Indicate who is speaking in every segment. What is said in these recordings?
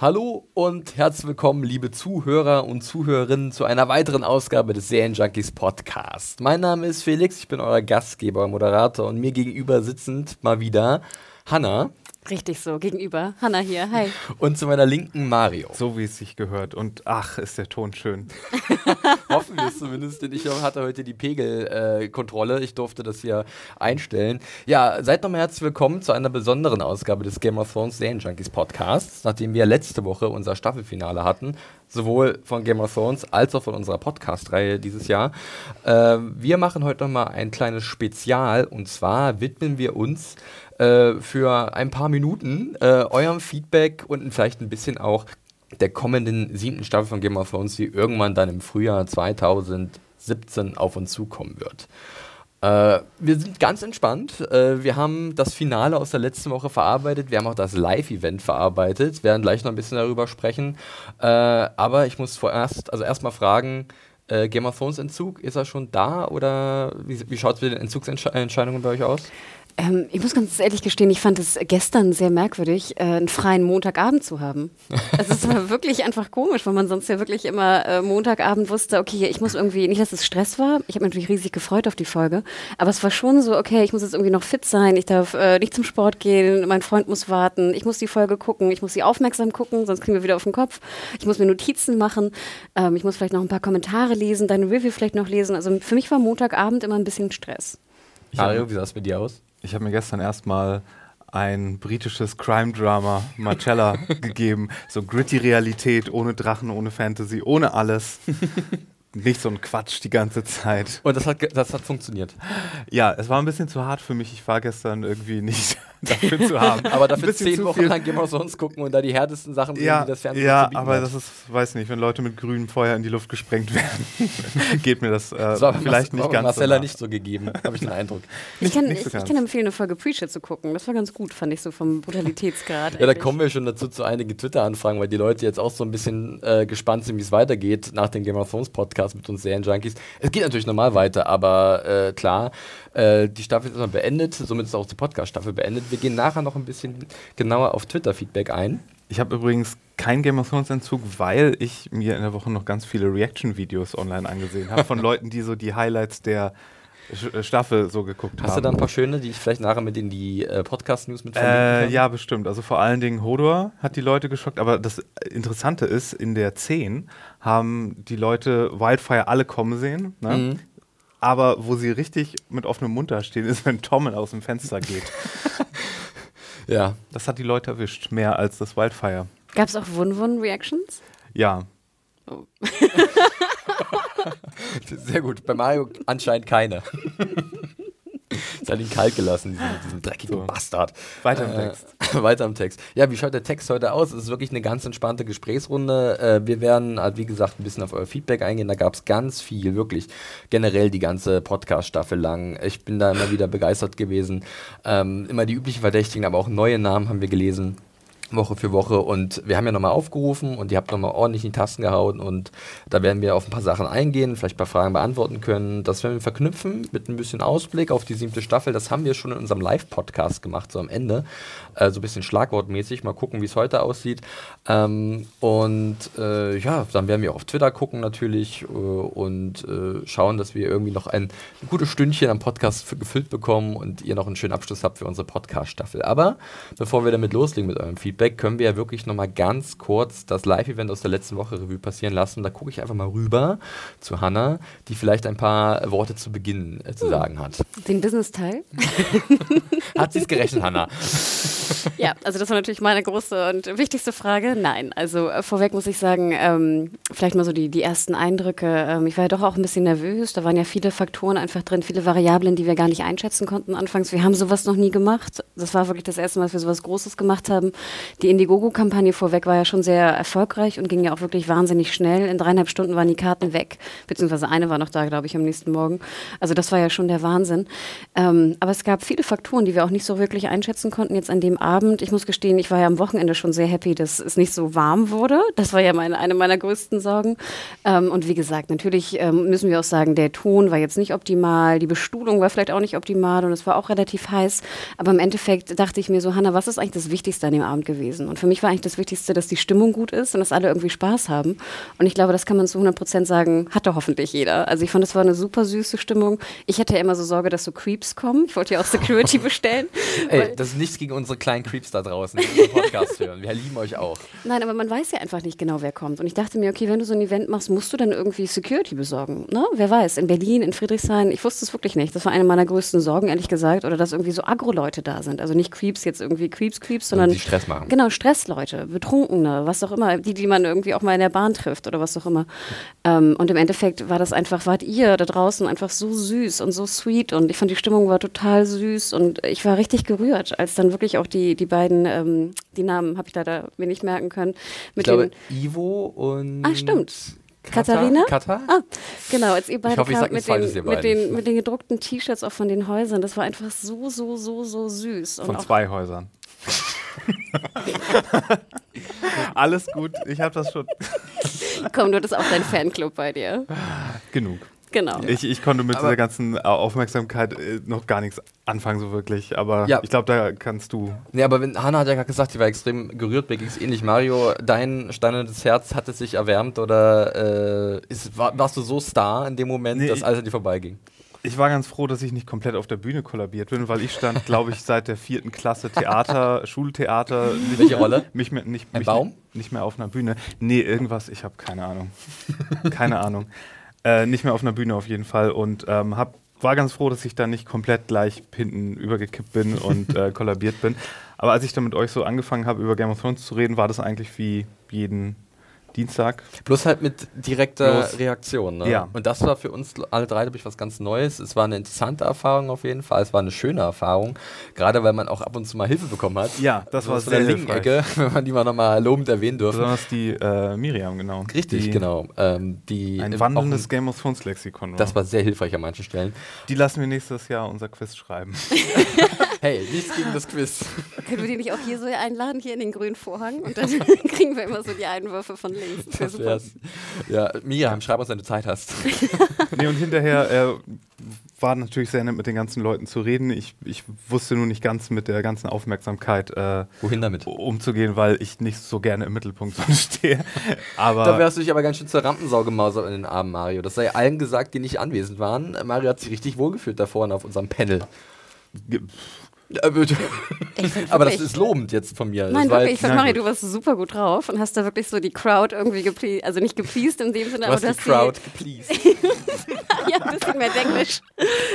Speaker 1: Hallo und herzlich willkommen, liebe Zuhörer und Zuhörerinnen, zu einer weiteren Ausgabe des Serienjunkies Podcast. Mein Name ist Felix, ich bin euer Gastgeber, Moderator und mir gegenüber sitzend mal wieder Hanna.
Speaker 2: Richtig so, gegenüber. Hanna hier, hi.
Speaker 1: Und zu meiner linken Mario.
Speaker 3: So wie es sich gehört. Und ach, ist der Ton schön.
Speaker 1: Hoffen wir es zumindest, denn ich hatte heute die Pegelkontrolle. Äh, ich durfte das hier einstellen. Ja, seid nochmal herzlich willkommen zu einer besonderen Ausgabe des Game of Thrones Serien Junkies Podcasts, nachdem wir letzte Woche unser Staffelfinale hatten. Sowohl von Game of Thrones als auch von unserer Podcast-Reihe dieses Jahr. Äh, wir machen heute nochmal ein kleines Spezial und zwar widmen wir uns äh, für ein paar Minuten äh, eurem Feedback und vielleicht ein bisschen auch der kommenden siebten Staffel von Game of Thrones, die irgendwann dann im Frühjahr 2017 auf uns zukommen wird. Äh, wir sind ganz entspannt. Äh, wir haben das Finale aus der letzten Woche verarbeitet. Wir haben auch das Live-Event verarbeitet. Wir werden gleich noch ein bisschen darüber sprechen. Äh, aber ich muss vorerst, also erstmal fragen, äh, Game of Thrones Entzug, ist er schon da oder wie, wie schaut es mit den Entzugsentscheidungen bei euch aus?
Speaker 2: Ähm, ich muss ganz ehrlich gestehen, ich fand es gestern sehr merkwürdig, äh, einen freien Montagabend zu haben. Also es war wirklich einfach komisch, weil man sonst ja wirklich immer äh, Montagabend wusste, okay, ich muss irgendwie, nicht, dass es Stress war, ich habe mich natürlich riesig gefreut auf die Folge, aber es war schon so, okay, ich muss jetzt irgendwie noch fit sein, ich darf äh, nicht zum Sport gehen, mein Freund muss warten, ich muss die Folge gucken, ich muss sie aufmerksam gucken, sonst kriegen wir wieder auf den Kopf. Ich muss mir Notizen machen, ähm, ich muss vielleicht noch ein paar Kommentare lesen, deine Review vielleicht noch lesen. Also für mich war Montagabend immer ein bisschen Stress.
Speaker 1: Mario, wie sah es mit dir aus?
Speaker 3: Ich habe mir gestern erstmal ein britisches Crime-Drama Marcella gegeben. So gritty Realität, ohne Drachen, ohne Fantasy, ohne alles. Nicht so ein Quatsch die ganze Zeit.
Speaker 1: Und das hat, das hat funktioniert.
Speaker 3: Ja, es war ein bisschen zu hart für mich. Ich war gestern irgendwie nicht dafür zu haben.
Speaker 1: aber dafür zehn Wochen lang Game of Thrones gucken und da die härtesten Sachen
Speaker 3: ja,
Speaker 1: sehen, die das
Speaker 3: Fernsehen Ja, zu aber hat. das ist, weiß nicht, wenn Leute mit grünem Feuer in die Luft gesprengt werden, geht mir das, äh, das war vielleicht nicht ganz
Speaker 1: Marcella
Speaker 3: so
Speaker 1: nicht so gegeben, habe ich den Eindruck.
Speaker 2: Ich kann, ich, so ich kann empfehlen, eine Folge Preacher zu gucken. Das war ganz gut, fand ich so vom Brutalitätsgrad.
Speaker 1: ja, da kommen wir schon dazu zu einigen Twitter-Anfragen, weil die Leute jetzt auch so ein bisschen äh, gespannt sind, wie es weitergeht nach dem Game of Thrones Podcast mit uns Serien-Junkies. Es geht natürlich normal weiter, aber äh, klar, äh, die Staffel ist erstmal beendet, somit ist auch die Podcast-Staffel beendet. Wir gehen nachher noch ein bisschen genauer auf Twitter-Feedback ein.
Speaker 3: Ich habe übrigens kein Game of Thrones Entzug, weil ich mir in der Woche noch ganz viele Reaction-Videos online angesehen habe von Leuten, die so die Highlights der äh, Staffel so geguckt
Speaker 1: Hast
Speaker 3: haben.
Speaker 1: Hast du da ein paar schöne, die ich vielleicht nachher mit in die äh, Podcast-News mit
Speaker 3: äh, Ja, bestimmt. Also vor allen Dingen Hodor hat die Leute geschockt. Aber das Interessante ist, in der 10 haben die Leute Wildfire alle kommen sehen. Ne? Mhm. Aber wo sie richtig mit offenem Mund da stehen, ist, wenn Tommen aus dem Fenster geht. ja. Das hat die Leute erwischt, mehr als das Wildfire.
Speaker 2: Gab es auch Wun-Wun-Reactions?
Speaker 3: Ja. Oh.
Speaker 1: Sehr gut. Bei Mario anscheinend keine. Ist halt ihn kalt gelassen, diesen, diesen dreckigen so. Bastard.
Speaker 3: Weiter im äh, Text.
Speaker 1: weiter im Text. Ja, wie schaut der Text heute aus? Es ist wirklich eine ganz entspannte Gesprächsrunde. Äh, wir werden, halt, wie gesagt, ein bisschen auf euer Feedback eingehen. Da gab es ganz viel, wirklich generell die ganze Podcast-Staffel lang. Ich bin da immer wieder begeistert gewesen. Ähm, immer die üblichen Verdächtigen, aber auch neue Namen haben wir gelesen. Woche für Woche und wir haben ja nochmal aufgerufen und ihr habt nochmal ordentlich in die Tasten gehauen und da werden wir auf ein paar Sachen eingehen, vielleicht ein paar Fragen beantworten können. Das werden wir verknüpfen mit ein bisschen Ausblick auf die siebte Staffel. Das haben wir schon in unserem Live-Podcast gemacht, so am Ende. Äh, so ein bisschen schlagwortmäßig. Mal gucken, wie es heute aussieht. Ähm, und äh, ja, dann werden wir auch auf Twitter gucken natürlich äh, und äh, schauen, dass wir irgendwie noch ein, ein gutes Stündchen am Podcast gefüllt bekommen und ihr noch einen schönen Abschluss habt für unsere Podcast-Staffel. Aber bevor wir damit loslegen mit eurem Feedback, können wir ja wirklich nochmal ganz kurz das Live-Event aus der letzten Woche Revue passieren lassen. Da gucke ich einfach mal rüber zu Hanna, die vielleicht ein paar Worte zu Beginn äh, zu hm. sagen hat.
Speaker 2: Den Business-Teil?
Speaker 1: hat sie es gerechnet, Hanna?
Speaker 2: ja, also das war natürlich meine große und wichtigste Frage. Nein, also äh, vorweg muss ich sagen, ähm, vielleicht mal so die, die ersten Eindrücke. Ähm, ich war ja doch auch ein bisschen nervös. Da waren ja viele Faktoren einfach drin, viele Variablen, die wir gar nicht einschätzen konnten anfangs. Wir haben sowas noch nie gemacht. Das war wirklich das erste Mal, dass wir sowas Großes gemacht haben. Die Indiegogo-Kampagne vorweg war ja schon sehr erfolgreich und ging ja auch wirklich wahnsinnig schnell. In dreieinhalb Stunden waren die Karten weg, beziehungsweise eine war noch da, glaube ich, am nächsten Morgen. Also das war ja schon der Wahnsinn. Ähm, aber es gab viele Faktoren, die wir auch nicht so wirklich einschätzen konnten jetzt an dem Abend. Ich muss gestehen, ich war ja am Wochenende schon sehr happy, dass es nicht so warm wurde. Das war ja meine, eine meiner größten Sorgen. Ähm, und wie gesagt, natürlich ähm, müssen wir auch sagen, der Ton war jetzt nicht optimal, die Bestuhlung war vielleicht auch nicht optimal und es war auch relativ heiß. Aber im Endeffekt dachte ich mir so, Hanna, was ist eigentlich das Wichtigste an dem Abend gewesen? Und für mich war eigentlich das Wichtigste, dass die Stimmung gut ist und dass alle irgendwie Spaß haben. Und ich glaube, das kann man zu 100 Prozent sagen, hatte hoffentlich jeder. Also ich fand, es war eine super süße Stimmung. Ich hatte ja immer so Sorge, dass so Creeps kommen. Ich wollte ja auch Security bestellen.
Speaker 1: Ey, das ist nichts gegen unsere kleinen Creeps da draußen, die unseren Podcast hören. Wir lieben euch auch.
Speaker 2: Nein, aber man weiß ja einfach nicht genau, wer kommt. Und ich dachte mir, okay, wenn du so ein Event machst, musst du dann irgendwie Security besorgen. Ne? Wer weiß, in Berlin, in Friedrichshain, ich wusste es wirklich nicht. Das war eine meiner größten Sorgen, ehrlich gesagt. Oder dass irgendwie so Agro-Leute da sind. Also nicht Creeps, jetzt irgendwie Creeps, Creeps, sondern.
Speaker 1: Die Stress machen.
Speaker 2: Genau, Stressleute, Betrunkene, was auch immer, die, die man irgendwie auch mal in der Bahn trifft oder was auch immer. Ähm, und im Endeffekt war das einfach, wart ihr da draußen einfach so süß und so sweet und ich fand die Stimmung war total süß und ich war richtig gerührt, als dann wirklich auch die, die beiden, ähm, die Namen habe ich leider mir nicht merken können.
Speaker 1: Mit ich glaube, Ivo und.
Speaker 2: Ah, stimmt. Katharina?
Speaker 1: Kata?
Speaker 2: Ah, genau, als ihr beide
Speaker 1: ich hoffe, ich
Speaker 2: kamt mit, den, mit, den, mit den gedruckten T-Shirts auch von den Häusern, das war einfach so, so, so, so süß.
Speaker 3: Von zwei Häusern. Alles gut, ich habe das schon.
Speaker 2: Komm, du hattest auch deinen Fanclub bei dir.
Speaker 3: Genug.
Speaker 2: Genau.
Speaker 3: Ich, ich konnte mit aber dieser ganzen Aufmerksamkeit äh, noch gar nichts anfangen, so wirklich. Aber ja. ich glaube, da kannst du.
Speaker 1: Nee, aber wenn, Hanna hat ja gerade gesagt, die war extrem gerührt, mir ging es ähnlich. Mario, dein steinernes Herz hat es sich erwärmt oder äh, ist, war, warst du so Star in dem Moment, nee, dass alles an dir vorbeiging?
Speaker 3: Ich war ganz froh, dass ich nicht komplett auf der Bühne kollabiert bin, weil ich stand, glaube ich, seit der vierten Klasse Theater, Schultheater.
Speaker 1: Nicht, Welche Rolle?
Speaker 3: Mich mehr, nicht,
Speaker 1: Ein
Speaker 3: mich
Speaker 1: Baum?
Speaker 3: Nicht mehr auf einer Bühne. Nee, irgendwas, ich habe keine Ahnung. keine Ahnung. Äh, nicht mehr auf einer Bühne auf jeden Fall und ähm, hab, war ganz froh, dass ich da nicht komplett gleich hinten übergekippt bin und äh, kollabiert bin. Aber als ich dann mit euch so angefangen habe, über Game of Thrones zu reden, war das eigentlich wie jeden Dienstag.
Speaker 1: Bloß halt mit direkter Bloß, Reaktion. Ne?
Speaker 3: Ja.
Speaker 1: Und das war für uns alle drei, glaube ich, was ganz Neues. Es war eine interessante Erfahrung auf jeden Fall. Es war eine schöne Erfahrung. Gerade weil man auch ab und zu mal Hilfe bekommen hat.
Speaker 3: Ja, das so war sehr
Speaker 1: der linken Ecke, wenn man die mal nochmal lobend erwähnen dürfen.
Speaker 3: Besonders die äh, Miriam, genau.
Speaker 1: Richtig,
Speaker 3: die,
Speaker 1: genau. Ähm, die
Speaker 3: ein wandelndes ein, Game of Thrones Lexikon.
Speaker 1: War. Das war sehr hilfreich an manchen Stellen.
Speaker 3: Die lassen wir nächstes Jahr unser Quiz schreiben.
Speaker 1: hey, nichts gegen das Quiz.
Speaker 2: Können wir die nicht auch hier so einladen, hier in den grünen Vorhang? Und dann kriegen wir immer so die Einwürfe von links. Das
Speaker 1: wäre ja, Miriam, schreib uns, wenn du Zeit hast.
Speaker 3: nee, und hinterher äh, war natürlich sehr nett, mit den ganzen Leuten zu reden. Ich, ich wusste nur nicht ganz mit der ganzen Aufmerksamkeit äh,
Speaker 1: Wohin damit?
Speaker 3: umzugehen, weil ich nicht so gerne im Mittelpunkt stehe.
Speaker 1: aber da wärst du dich aber ganz schön zur Rampensau gemausert in den Armen, Mario. Das sei allen gesagt, die nicht anwesend waren. Mario hat sich richtig wohlgefühlt da vorne auf unserem Panel. Aber das ist lobend jetzt von mir.
Speaker 2: Nein, wirklich, ich fand, Mario, du warst super gut drauf und hast da wirklich so die Crowd irgendwie gepleased, also nicht gepleased in dem Sinne,
Speaker 1: du
Speaker 2: aber
Speaker 1: hast die Crowd gepleased.
Speaker 2: ja, ein bisschen mehr Englisch.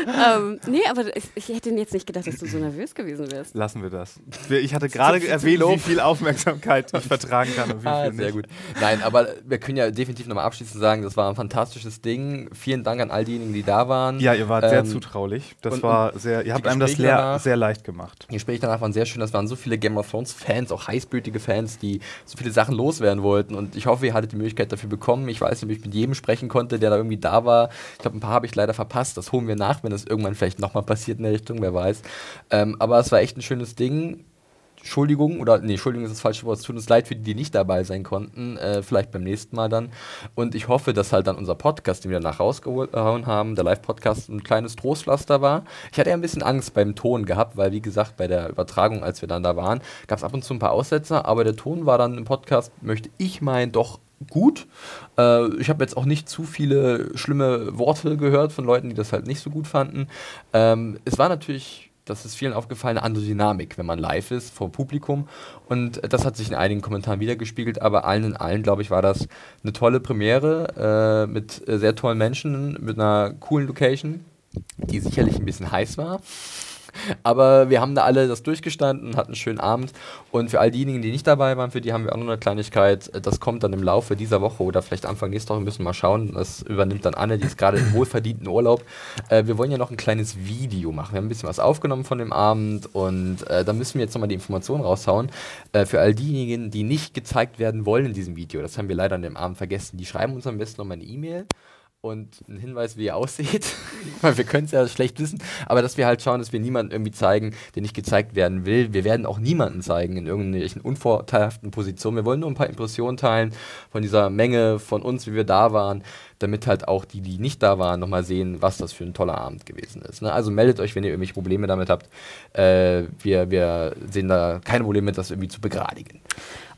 Speaker 2: ähm, nee, aber ich, ich, hätte jetzt nicht gedacht, dass du so nervös gewesen wärst.
Speaker 3: Lassen wir das. Ich hatte gerade erwähnt, wie viel Aufmerksamkeit ich vertragen kann und wie
Speaker 1: ah,
Speaker 3: viel
Speaker 1: Sehr gut. Nein, aber wir können ja definitiv nochmal abschließend sagen, das war ein fantastisches Ding. Vielen Dank an all diejenigen, die da waren.
Speaker 3: Ja, ihr wart ähm, sehr zutraulich. Das und, war sehr, ihr habt einem das sehr leicht gemacht.
Speaker 1: Die Gespräche danach waren sehr schön. Das waren so viele Game of Thrones Fans, auch heißblütige Fans, die so viele Sachen loswerden wollten. Und ich hoffe, ihr hattet die Möglichkeit dafür bekommen. Ich weiß nicht, ob ich mit jedem sprechen konnte, der da irgendwie da war. Ich glaube, ein paar habe ich leider verpasst. Das holen wir nach, wenn das irgendwann vielleicht nochmal passiert in der Richtung, wer weiß. Ähm, aber es war echt ein schönes Ding. Entschuldigung, oder nee, Entschuldigung ist das falsche Wort, es tut uns leid für die, die nicht dabei sein konnten, äh, vielleicht beim nächsten Mal dann. Und ich hoffe, dass halt dann unser Podcast, den wir danach rausgehauen haben, der Live-Podcast, ein kleines Trostpflaster war. Ich hatte ja ein bisschen Angst beim Ton gehabt, weil wie gesagt, bei der Übertragung, als wir dann da waren, gab es ab und zu ein paar Aussetzer, aber der Ton war dann im Podcast, möchte ich meinen, doch gut. Äh, ich habe jetzt auch nicht zu viele schlimme Worte gehört von Leuten, die das halt nicht so gut fanden. Ähm, es war natürlich das ist vielen aufgefallen, eine andere Dynamik, wenn man live ist, vor Publikum. Und das hat sich in einigen Kommentaren wiedergespiegelt, aber allen in allen, glaube ich, war das eine tolle Premiere äh, mit äh, sehr tollen Menschen, mit einer coolen Location, die sicherlich ein bisschen heiß war. Aber wir haben da alle das durchgestanden, hatten einen schönen Abend. Und für all diejenigen, die nicht dabei waren, für die haben wir auch noch eine Kleinigkeit. Das kommt dann im Laufe dieser Woche oder vielleicht Anfang nächster Woche, müssen wir mal schauen. Das übernimmt dann Anne, die ist gerade im wohlverdienten Urlaub. Äh, wir wollen ja noch ein kleines Video machen. Wir haben ein bisschen was aufgenommen von dem Abend und äh, da müssen wir jetzt nochmal die Informationen raushauen. Äh, für all diejenigen, die nicht gezeigt werden wollen in diesem Video, das haben wir leider an dem Abend vergessen, die schreiben uns am besten nochmal eine E-Mail und ein Hinweis, wie ihr aussieht, weil wir können es ja schlecht wissen, aber dass wir halt schauen, dass wir niemanden irgendwie zeigen, der nicht gezeigt werden will. Wir werden auch niemanden zeigen in irgendwelchen unvorteilhaften Positionen. Wir wollen nur ein paar Impressionen teilen von dieser Menge von uns, wie wir da waren, damit halt auch die, die nicht da waren, nochmal sehen, was das für ein toller Abend gewesen ist. Ne? Also meldet euch, wenn ihr irgendwelche Probleme damit habt. Äh, wir, wir sehen da keine Probleme mit, das irgendwie zu begradigen.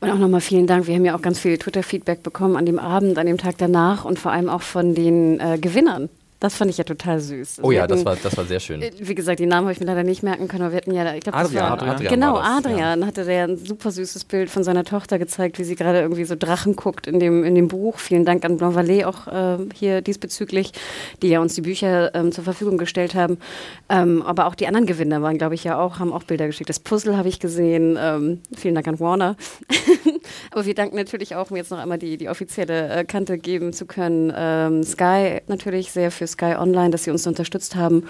Speaker 2: Und auch nochmal vielen Dank. Wir haben ja auch ganz viel Twitter-Feedback bekommen an dem Abend, an dem Tag danach und vor allem auch von den äh, Gewinnern. Das fand ich ja total süß.
Speaker 1: Oh ja, hatten, das war, das war sehr schön. Äh,
Speaker 2: wie gesagt, die Namen habe ich mir leider nicht merken können, aber wir hatten ja, ich glaube,
Speaker 1: Adrian, war, Adrian
Speaker 2: genau,
Speaker 1: war
Speaker 2: das, Adrian ja. hatte der ein super süßes Bild von seiner Tochter gezeigt, wie sie gerade irgendwie so Drachen guckt in dem, in dem Buch. Vielen Dank an Blanc Vallée auch äh, hier diesbezüglich, die ja uns die Bücher ähm, zur Verfügung gestellt haben. Ähm, aber auch die anderen Gewinner waren, glaube ich, ja auch, haben auch Bilder geschickt. Das Puzzle habe ich gesehen. Ähm, vielen Dank an Warner. aber wir danken natürlich auch, um jetzt noch einmal die, die offizielle äh, Kante geben zu können, ähm, Sky natürlich sehr für Sky Online, dass sie uns unterstützt haben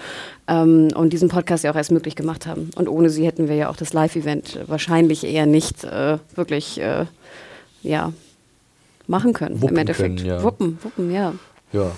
Speaker 2: ähm, und diesen Podcast ja auch erst möglich gemacht haben. Und ohne sie hätten wir ja auch das Live-Event wahrscheinlich eher nicht äh, wirklich äh, ja, machen können
Speaker 1: wuppen
Speaker 2: im Endeffekt.
Speaker 1: Können, ja.
Speaker 2: Wuppen, wuppen, ja.
Speaker 1: Ja.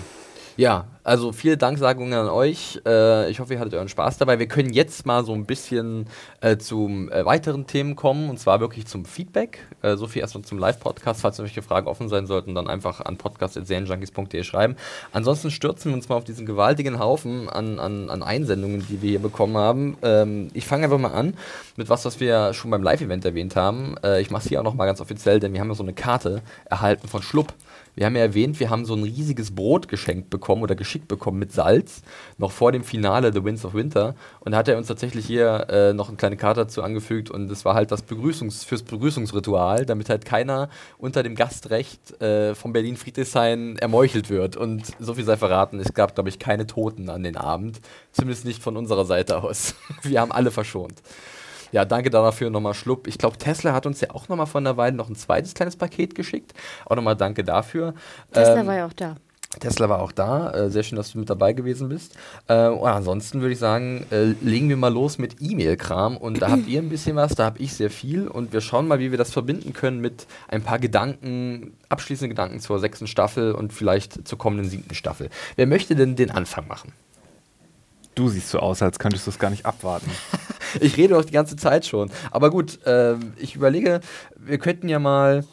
Speaker 1: Ja, also viele Danksagungen an euch. Äh, ich hoffe, ihr hattet euren Spaß dabei. Wir können jetzt mal so ein bisschen äh, zu äh, weiteren Themen kommen und zwar wirklich zum Feedback. Äh, so viel erstmal zum Live-Podcast. Falls irgendwelche Fragen offen sein sollten, dann einfach an podcast.serienjunkies.de schreiben. Ansonsten stürzen wir uns mal auf diesen gewaltigen Haufen an, an, an Einsendungen, die wir hier bekommen haben. Ähm, ich fange einfach mal an mit was, was wir schon beim Live-Event erwähnt haben. Äh, ich mache es hier auch nochmal ganz offiziell, denn wir haben ja so eine Karte erhalten von Schlupp. Wir haben ja erwähnt, wir haben so ein riesiges Brot geschenkt bekommen oder geschickt bekommen mit Salz, noch vor dem Finale The Winds of Winter. Und da hat er uns tatsächlich hier äh, noch eine kleine Karte dazu angefügt und das war halt das Begrüßungs fürs Begrüßungsritual, damit halt keiner unter dem Gastrecht äh, von Berlin Friedrichshain ermeuchelt wird. Und so viel sei verraten, es gab, glaube ich, keine Toten an den Abend. Zumindest nicht von unserer Seite aus. wir haben alle verschont. Ja, danke dafür nochmal Schlupp. Ich glaube, Tesla hat uns ja auch nochmal von der Weile noch ein zweites kleines Paket geschickt. Auch nochmal danke dafür.
Speaker 2: Tesla ähm, war ja auch da.
Speaker 1: Tesla war auch da. Äh, sehr schön, dass du mit dabei gewesen bist. Äh, und ansonsten würde ich sagen, äh, legen wir mal los mit E-Mail-Kram. Und da habt ihr ein bisschen was, da habe ich sehr viel. Und wir schauen mal, wie wir das verbinden können mit ein paar Gedanken, abschließende Gedanken zur sechsten Staffel und vielleicht zur kommenden siebten Staffel. Wer möchte denn den Anfang machen?
Speaker 3: Du siehst so aus, als könntest du es gar nicht abwarten.
Speaker 1: ich rede doch die ganze Zeit schon. Aber gut, äh, ich überlege, wir könnten ja mal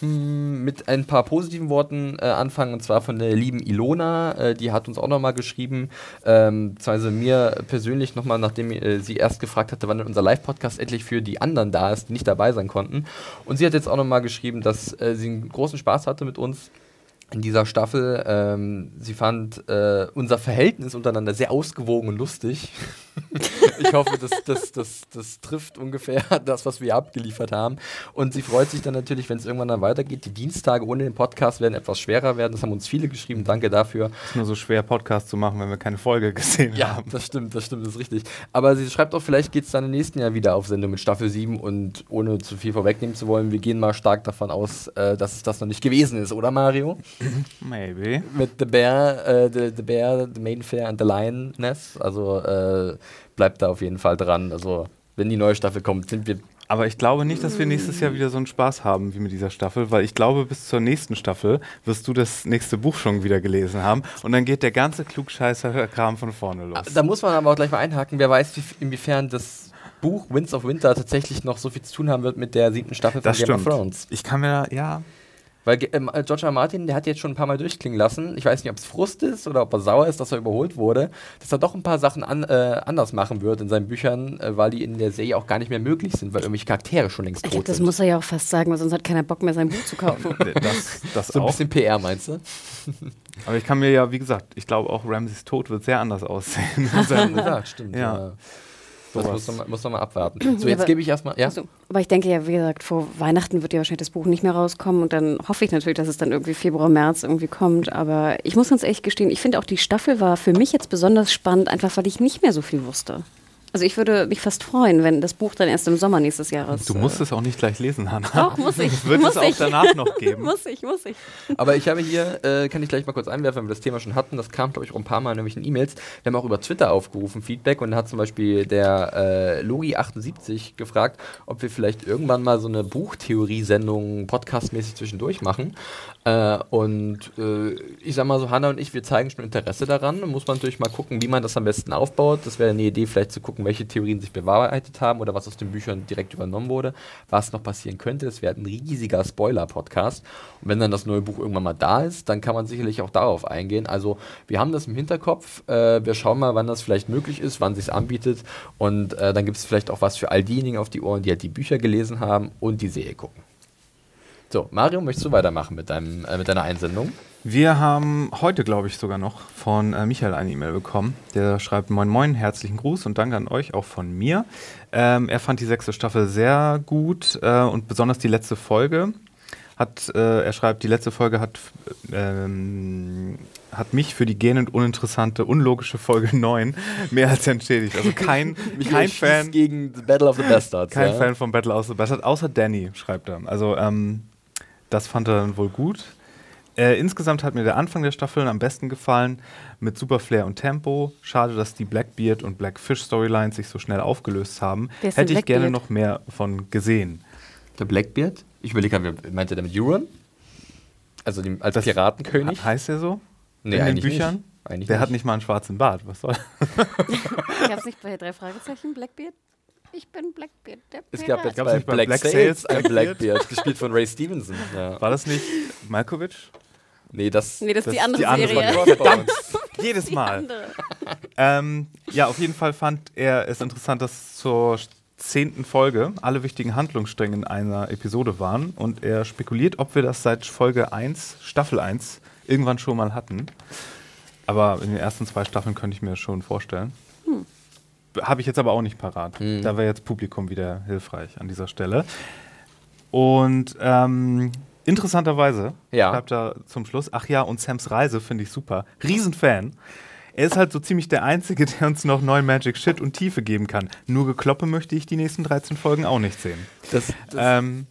Speaker 1: hm, mit ein paar positiven Worten äh, anfangen, und zwar von der lieben Ilona. Äh, die hat uns auch nochmal geschrieben, ähm, beziehungsweise mir persönlich nochmal, nachdem äh, sie erst gefragt hatte, wann unser Live-Podcast endlich für die anderen da ist, die nicht dabei sein konnten. Und sie hat jetzt auch nochmal geschrieben, dass äh, sie einen großen Spaß hatte mit uns in dieser Staffel. Ähm, sie fand äh, unser Verhältnis untereinander sehr ausgewogen und lustig. ich hoffe, das, das, das, das trifft ungefähr das, was wir abgeliefert haben. Und sie freut sich dann natürlich, wenn es irgendwann dann weitergeht. Die Dienstage ohne den Podcast werden etwas schwerer werden. Das haben uns viele geschrieben. Danke dafür.
Speaker 3: Es ist nur so schwer, Podcast zu machen, wenn wir keine Folge gesehen
Speaker 1: ja,
Speaker 3: haben.
Speaker 1: Ja, das stimmt, das stimmt, das ist richtig. Aber sie schreibt auch, vielleicht geht es dann im nächsten Jahr wieder auf Sendung mit Staffel 7 und ohne zu viel vorwegnehmen zu wollen, wir gehen mal stark davon aus, äh, dass es das noch nicht gewesen ist, oder Mario?
Speaker 3: Maybe.
Speaker 1: Mit The Bear, äh, the, the Bear, The Main Fair and The Lioness. Also äh, bleibt da auf jeden Fall dran. Also wenn die neue Staffel kommt, sind wir
Speaker 3: aber ich glaube nicht, dass wir nächstes Jahr wieder so einen Spaß haben wie mit dieser Staffel, weil ich glaube, bis zur nächsten Staffel wirst du das nächste Buch schon wieder gelesen haben und dann geht der ganze Klugscheißer-Kram von vorne los.
Speaker 1: Da muss man aber auch gleich mal einhaken. Wer weiß, inwiefern das Buch Winds of Winter tatsächlich noch so viel zu tun haben wird mit der siebten Staffel
Speaker 3: von das Game stimmt. of Thrones. Ich kann mir, ja,
Speaker 1: weil ähm, äh, George R. Martin, der hat jetzt schon ein paar Mal durchklingen lassen. Ich weiß nicht, ob es Frust ist oder ob er sauer ist, dass er überholt wurde, dass er doch ein paar Sachen an, äh, anders machen wird in seinen Büchern, äh, weil die in der Serie auch gar nicht mehr möglich sind, weil irgendwelche Charaktere schon längst tot
Speaker 2: glaub, das
Speaker 1: sind.
Speaker 2: Das muss er ja auch fast sagen, weil sonst hat keiner Bock mehr, sein Buch zu kaufen.
Speaker 1: das, das so ein auch. bisschen PR, meinst du?
Speaker 3: Aber ich kann mir ja, wie gesagt, ich glaube auch Ramses Tod wird sehr anders aussehen.
Speaker 1: ja, stimmt. ja. ja. Das muss man, muss man mal abwarten. So, jetzt gebe ich erstmal. Ja? Also,
Speaker 2: aber ich denke ja, wie gesagt, vor Weihnachten wird ja wahrscheinlich das Buch nicht mehr rauskommen und dann hoffe ich natürlich, dass es dann irgendwie Februar, März irgendwie kommt. Aber ich muss ganz ehrlich gestehen, ich finde auch die Staffel war für mich jetzt besonders spannend, einfach weil ich nicht mehr so viel wusste. Also ich würde mich fast freuen, wenn das Buch dann erst im Sommer nächstes Jahres.
Speaker 3: Du musst es auch nicht gleich lesen, Hanna.
Speaker 2: Doch, muss ich.
Speaker 3: Wird
Speaker 2: muss
Speaker 3: es auch
Speaker 2: ich.
Speaker 3: danach noch geben.
Speaker 2: muss ich, muss ich.
Speaker 1: Aber ich habe hier, äh, kann ich gleich mal kurz einwerfen, wenn wir das Thema schon hatten, das kam, glaube ich, auch ein paar Mal in irgendwelchen E-Mails. Wir haben auch über Twitter aufgerufen, Feedback, und da hat zum Beispiel der äh, Logi78 gefragt, ob wir vielleicht irgendwann mal so eine Buchtheorie-Sendung podcastmäßig zwischendurch machen. Äh, und äh, ich sag mal so, Hanna und ich, wir zeigen schon Interesse daran. Da muss man natürlich mal gucken, wie man das am besten aufbaut. Das wäre eine Idee, vielleicht zu gucken, welche Theorien sich bewahrheitet haben oder was aus den Büchern direkt übernommen wurde, was noch passieren könnte. Das wäre ein riesiger Spoiler-Podcast. Und wenn dann das neue Buch irgendwann mal da ist, dann kann man sicherlich auch darauf eingehen. Also wir haben das im Hinterkopf. Äh, wir schauen mal, wann das vielleicht möglich ist, wann sich anbietet. Und äh, dann gibt es vielleicht auch was für all diejenigen auf die Ohren, die halt die Bücher gelesen haben und die Serie gucken. So, Mario, möchtest du weitermachen mit, deinem, äh, mit deiner Einsendung?
Speaker 3: Wir haben heute, glaube ich, sogar noch von äh, Michael eine E-Mail bekommen. Der schreibt: Moin, moin, herzlichen Gruß und danke an euch, auch von mir. Ähm, er fand die sechste Staffel sehr gut äh, und besonders die letzte Folge. Hat, äh, er schreibt, die letzte Folge hat, ähm, hat mich für die gähnend uninteressante, unlogische Folge 9 mehr als entschädigt. Also kein, kein Fan.
Speaker 1: gegen The Battle of the Bastards.
Speaker 3: Kein
Speaker 1: ja?
Speaker 3: Fan von Battle of the Bastards, außer Danny, schreibt er. Also, ähm, das fand er dann wohl gut. Äh, insgesamt hat mir der Anfang der Staffeln am besten gefallen, mit super Flair und Tempo. Schade, dass die Blackbeard und Blackfish Storylines sich so schnell aufgelöst haben. Hätte ich gerne noch mehr von gesehen.
Speaker 1: Der Blackbeard? Ich überlege gerade, meint er damit Euron? Also dem, als
Speaker 3: Das-
Speaker 1: Piratenkönig?
Speaker 3: He- Heißt der so?
Speaker 1: Nee,
Speaker 3: in den Büchern?
Speaker 1: Nicht. Eigentlich
Speaker 3: Der
Speaker 1: nicht.
Speaker 3: hat nicht mal einen schwarzen Bart. Was soll?
Speaker 2: Gab es nicht bei drei Fragezeichen Blackbeard? Ich bin Blackbeard, der
Speaker 1: Es gab jetzt bei Black,
Speaker 3: Black
Speaker 1: Sails
Speaker 3: Sails
Speaker 1: ein
Speaker 3: Blackbeard?
Speaker 1: Gespielt von Ray Stevenson. Ja.
Speaker 3: War das nicht Malkovich?
Speaker 1: Nee, das.
Speaker 2: Nee, das ist
Speaker 3: Das
Speaker 2: die
Speaker 3: ist
Speaker 2: andere
Speaker 3: die andere
Speaker 2: Serie.
Speaker 3: von
Speaker 1: Verdammt!
Speaker 3: Jedes
Speaker 2: Die
Speaker 3: Mal. Ähm, ja, auf jeden Fall fand er es interessant, dass zur zehnten Folge alle wichtigen Handlungsstränge in einer Episode waren und er spekuliert, ob wir das seit Folge 1, Staffel 1, irgendwann schon mal hatten. Aber in den ersten zwei Staffeln könnte ich mir das schon vorstellen. Habe ich jetzt aber auch nicht parat.
Speaker 1: Hm.
Speaker 3: Da wäre jetzt Publikum wieder hilfreich an dieser Stelle. Und ähm, interessanterweise
Speaker 1: Ja.
Speaker 3: schreibt er zum Schluss, ach ja, und Sams Reise finde ich super. Riesenfan. Er ist halt so ziemlich der Einzige, der uns noch neuen Magic Shit und Tiefe geben kann. Nur Gekloppe möchte ich die nächsten 13 Folgen auch nicht sehen.
Speaker 1: Das, das,
Speaker 3: Ähm,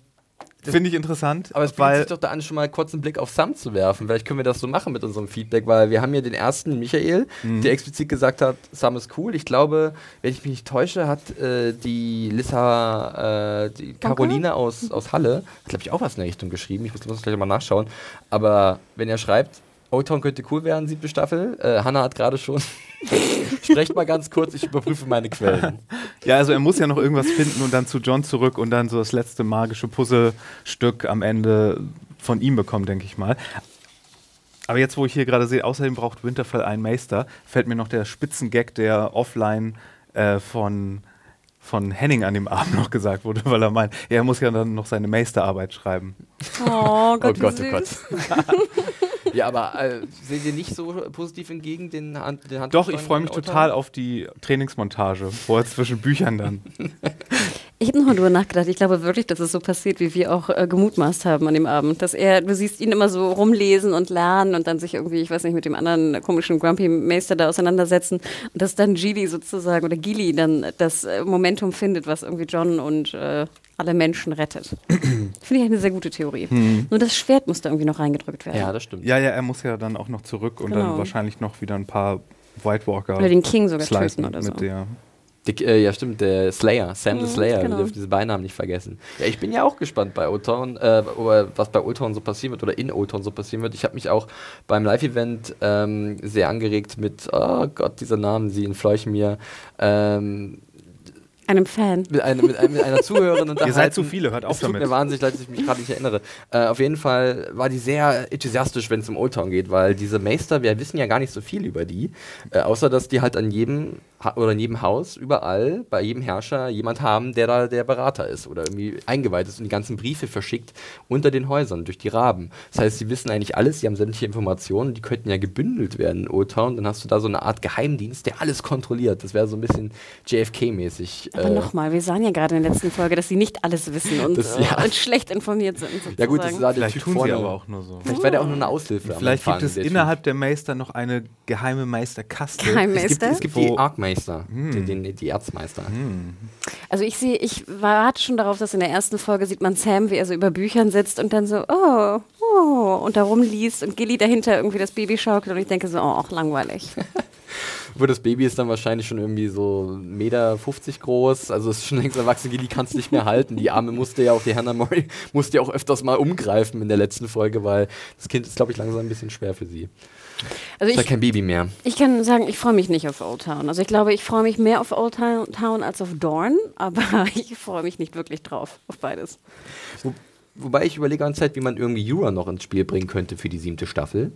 Speaker 3: Finde ich interessant,
Speaker 1: aber es bietet sich doch da an, schon mal kurz einen Blick auf Sam zu werfen. Vielleicht können wir das so machen mit unserem Feedback, weil wir haben hier den ersten, Michael,
Speaker 3: Mhm.
Speaker 1: der explizit gesagt hat, Sam ist cool. Ich glaube, wenn ich mich nicht täusche, hat äh, die Lissa, äh, die Caroline aus, aus Halle, glaube ich auch was in der Richtung geschrieben. Ich muss, muss gleich mal nachschauen. Aber wenn er schreibt, Old Town könnte cool werden, siebte Staffel. Äh, Hanna hat gerade schon. Sprecht mal ganz kurz, ich überprüfe meine Quellen.
Speaker 3: Ja, also er muss ja noch irgendwas finden und dann zu John zurück und dann so das letzte magische Puzzlestück am Ende von ihm bekommen, denke ich mal. Aber jetzt, wo ich hier gerade sehe, außerdem braucht Winterfell einen Meister, fällt mir noch der Spitzengag, der offline äh, von, von Henning an dem Abend noch gesagt wurde, weil er meint, er muss ja dann noch seine Meisterarbeit schreiben.
Speaker 2: Oh Gott,
Speaker 1: oh Gott,
Speaker 2: wie
Speaker 1: oh Gott. ja, aber äh, seht ihr nicht so positiv entgegen den, Hand, den
Speaker 3: Doch, ich freue mich total auf die Trainingsmontage, wo er zwischen Büchern dann.
Speaker 2: Ich habe nochmal drüber nachgedacht. Ich glaube wirklich, dass es so passiert, wie wir auch äh, gemutmaßt haben an dem Abend. Dass er, du siehst ihn immer so rumlesen und lernen und dann sich irgendwie, ich weiß nicht, mit dem anderen komischen Grumpy Meister da auseinandersetzen. Und dass dann Gili sozusagen oder Gili dann das äh, Momentum findet, was irgendwie John und äh, alle Menschen rettet. Finde ich eine sehr gute Theorie. Nur das Schwert muss da irgendwie noch reingedrückt werden.
Speaker 1: Ja, das stimmt.
Speaker 3: Ja, ja, er muss ja dann auch noch zurück und
Speaker 2: Genau.
Speaker 3: dann wahrscheinlich noch wieder ein paar White Walker
Speaker 2: Oder den King sogar töten oder so.
Speaker 1: Die, äh, ja, stimmt, der Slayer, Sam the
Speaker 2: Mhm,
Speaker 1: Slayer,
Speaker 2: genau.
Speaker 1: wir dürfen diese Beinamen nicht vergessen. Ja, ich bin ja auch gespannt bei Old Town, äh, was bei Town so passieren wird oder in Town so passieren wird. Ich habe mich auch beim Live-Event ähm, sehr angeregt mit, oh Gott, dieser Namen, sie entfleuchen mir, ähm,
Speaker 2: Einem Fan.
Speaker 1: mit, einer, mit, mit einer Zuhörerin unterhalten.
Speaker 3: Ihr seid zu viele, hört auf
Speaker 1: es tut
Speaker 3: damit.
Speaker 1: mir wahnsinnig leid, dass ich mich gerade nicht erinnere. Äh, auf jeden Fall war die sehr enthusiastisch, wenn es um Old Town geht, weil diese Meister, wir wissen ja gar nicht so viel über die, äh, außer dass die halt an jedem ha oder in jedem Haus, überall, bei jedem Herrscher jemand haben, der da der Berater ist oder irgendwie eingeweiht ist und die ganzen Briefe verschickt unter den Häusern durch die Raben. Das heißt, sie wissen eigentlich alles, sie haben sämtliche Informationen, die könnten ja gebündelt werden in Old Town. Dann hast du da so eine Art Geheimdienst, der alles kontrolliert. Das wäre so ein bisschen JFK-mäßig.
Speaker 2: Aber
Speaker 1: äh,
Speaker 2: nochmal, wir sahen ja gerade in der letzten Folge, dass sie nicht alles wissen und,
Speaker 1: Das- ja.
Speaker 2: und schlecht informiert sind. Sozusagen.
Speaker 1: Ja gut, das war der
Speaker 3: Vielleicht
Speaker 1: Typ
Speaker 3: tun
Speaker 1: vorne.
Speaker 3: sie aber auch nur so.
Speaker 1: Vielleicht war der auch nur eine Aushilfe. am
Speaker 3: Vielleicht
Speaker 1: Anfang,
Speaker 3: gibt es
Speaker 1: der Typ.
Speaker 3: innerhalb der Meister noch eine geheime Meisterkaste.
Speaker 1: Es gibt,
Speaker 2: Geheimmeister?
Speaker 1: es gibt die Arkmeister, die, die, die Erzmeister.
Speaker 2: Also ich sehe, ich warte schon darauf, dass in der ersten Folge sieht man Sam, wie er so über Büchern sitzt und dann so, oh, oh, und da rumliest und Gilly dahinter irgendwie das Baby schaukelt und ich denke so, oh, langweilig.
Speaker 1: Wo das Baby ist dann wahrscheinlich schon irgendwie so 1,50 Meter groß, also ist schon längst erwachsen, die kann es nicht mehr halten. Die Arme musste ja auch, die Hannah Murray musste ja auch öfters mal umgreifen in der letzten Folge, weil das Kind ist, glaube ich, langsam ein bisschen schwer für sie.
Speaker 2: Also
Speaker 1: Ist ja
Speaker 2: ich,
Speaker 1: kein Baby mehr.
Speaker 2: ich kann sagen, ich freue mich nicht auf Old Town. Also ich glaube, ich freue mich mehr auf Old Town als auf Dorn, aber ich freue mich nicht wirklich drauf, auf beides.
Speaker 1: Wo, wobei ich überlege an Zeit, wie man irgendwie Euron noch ins Spiel bringen könnte für die siebte Staffel.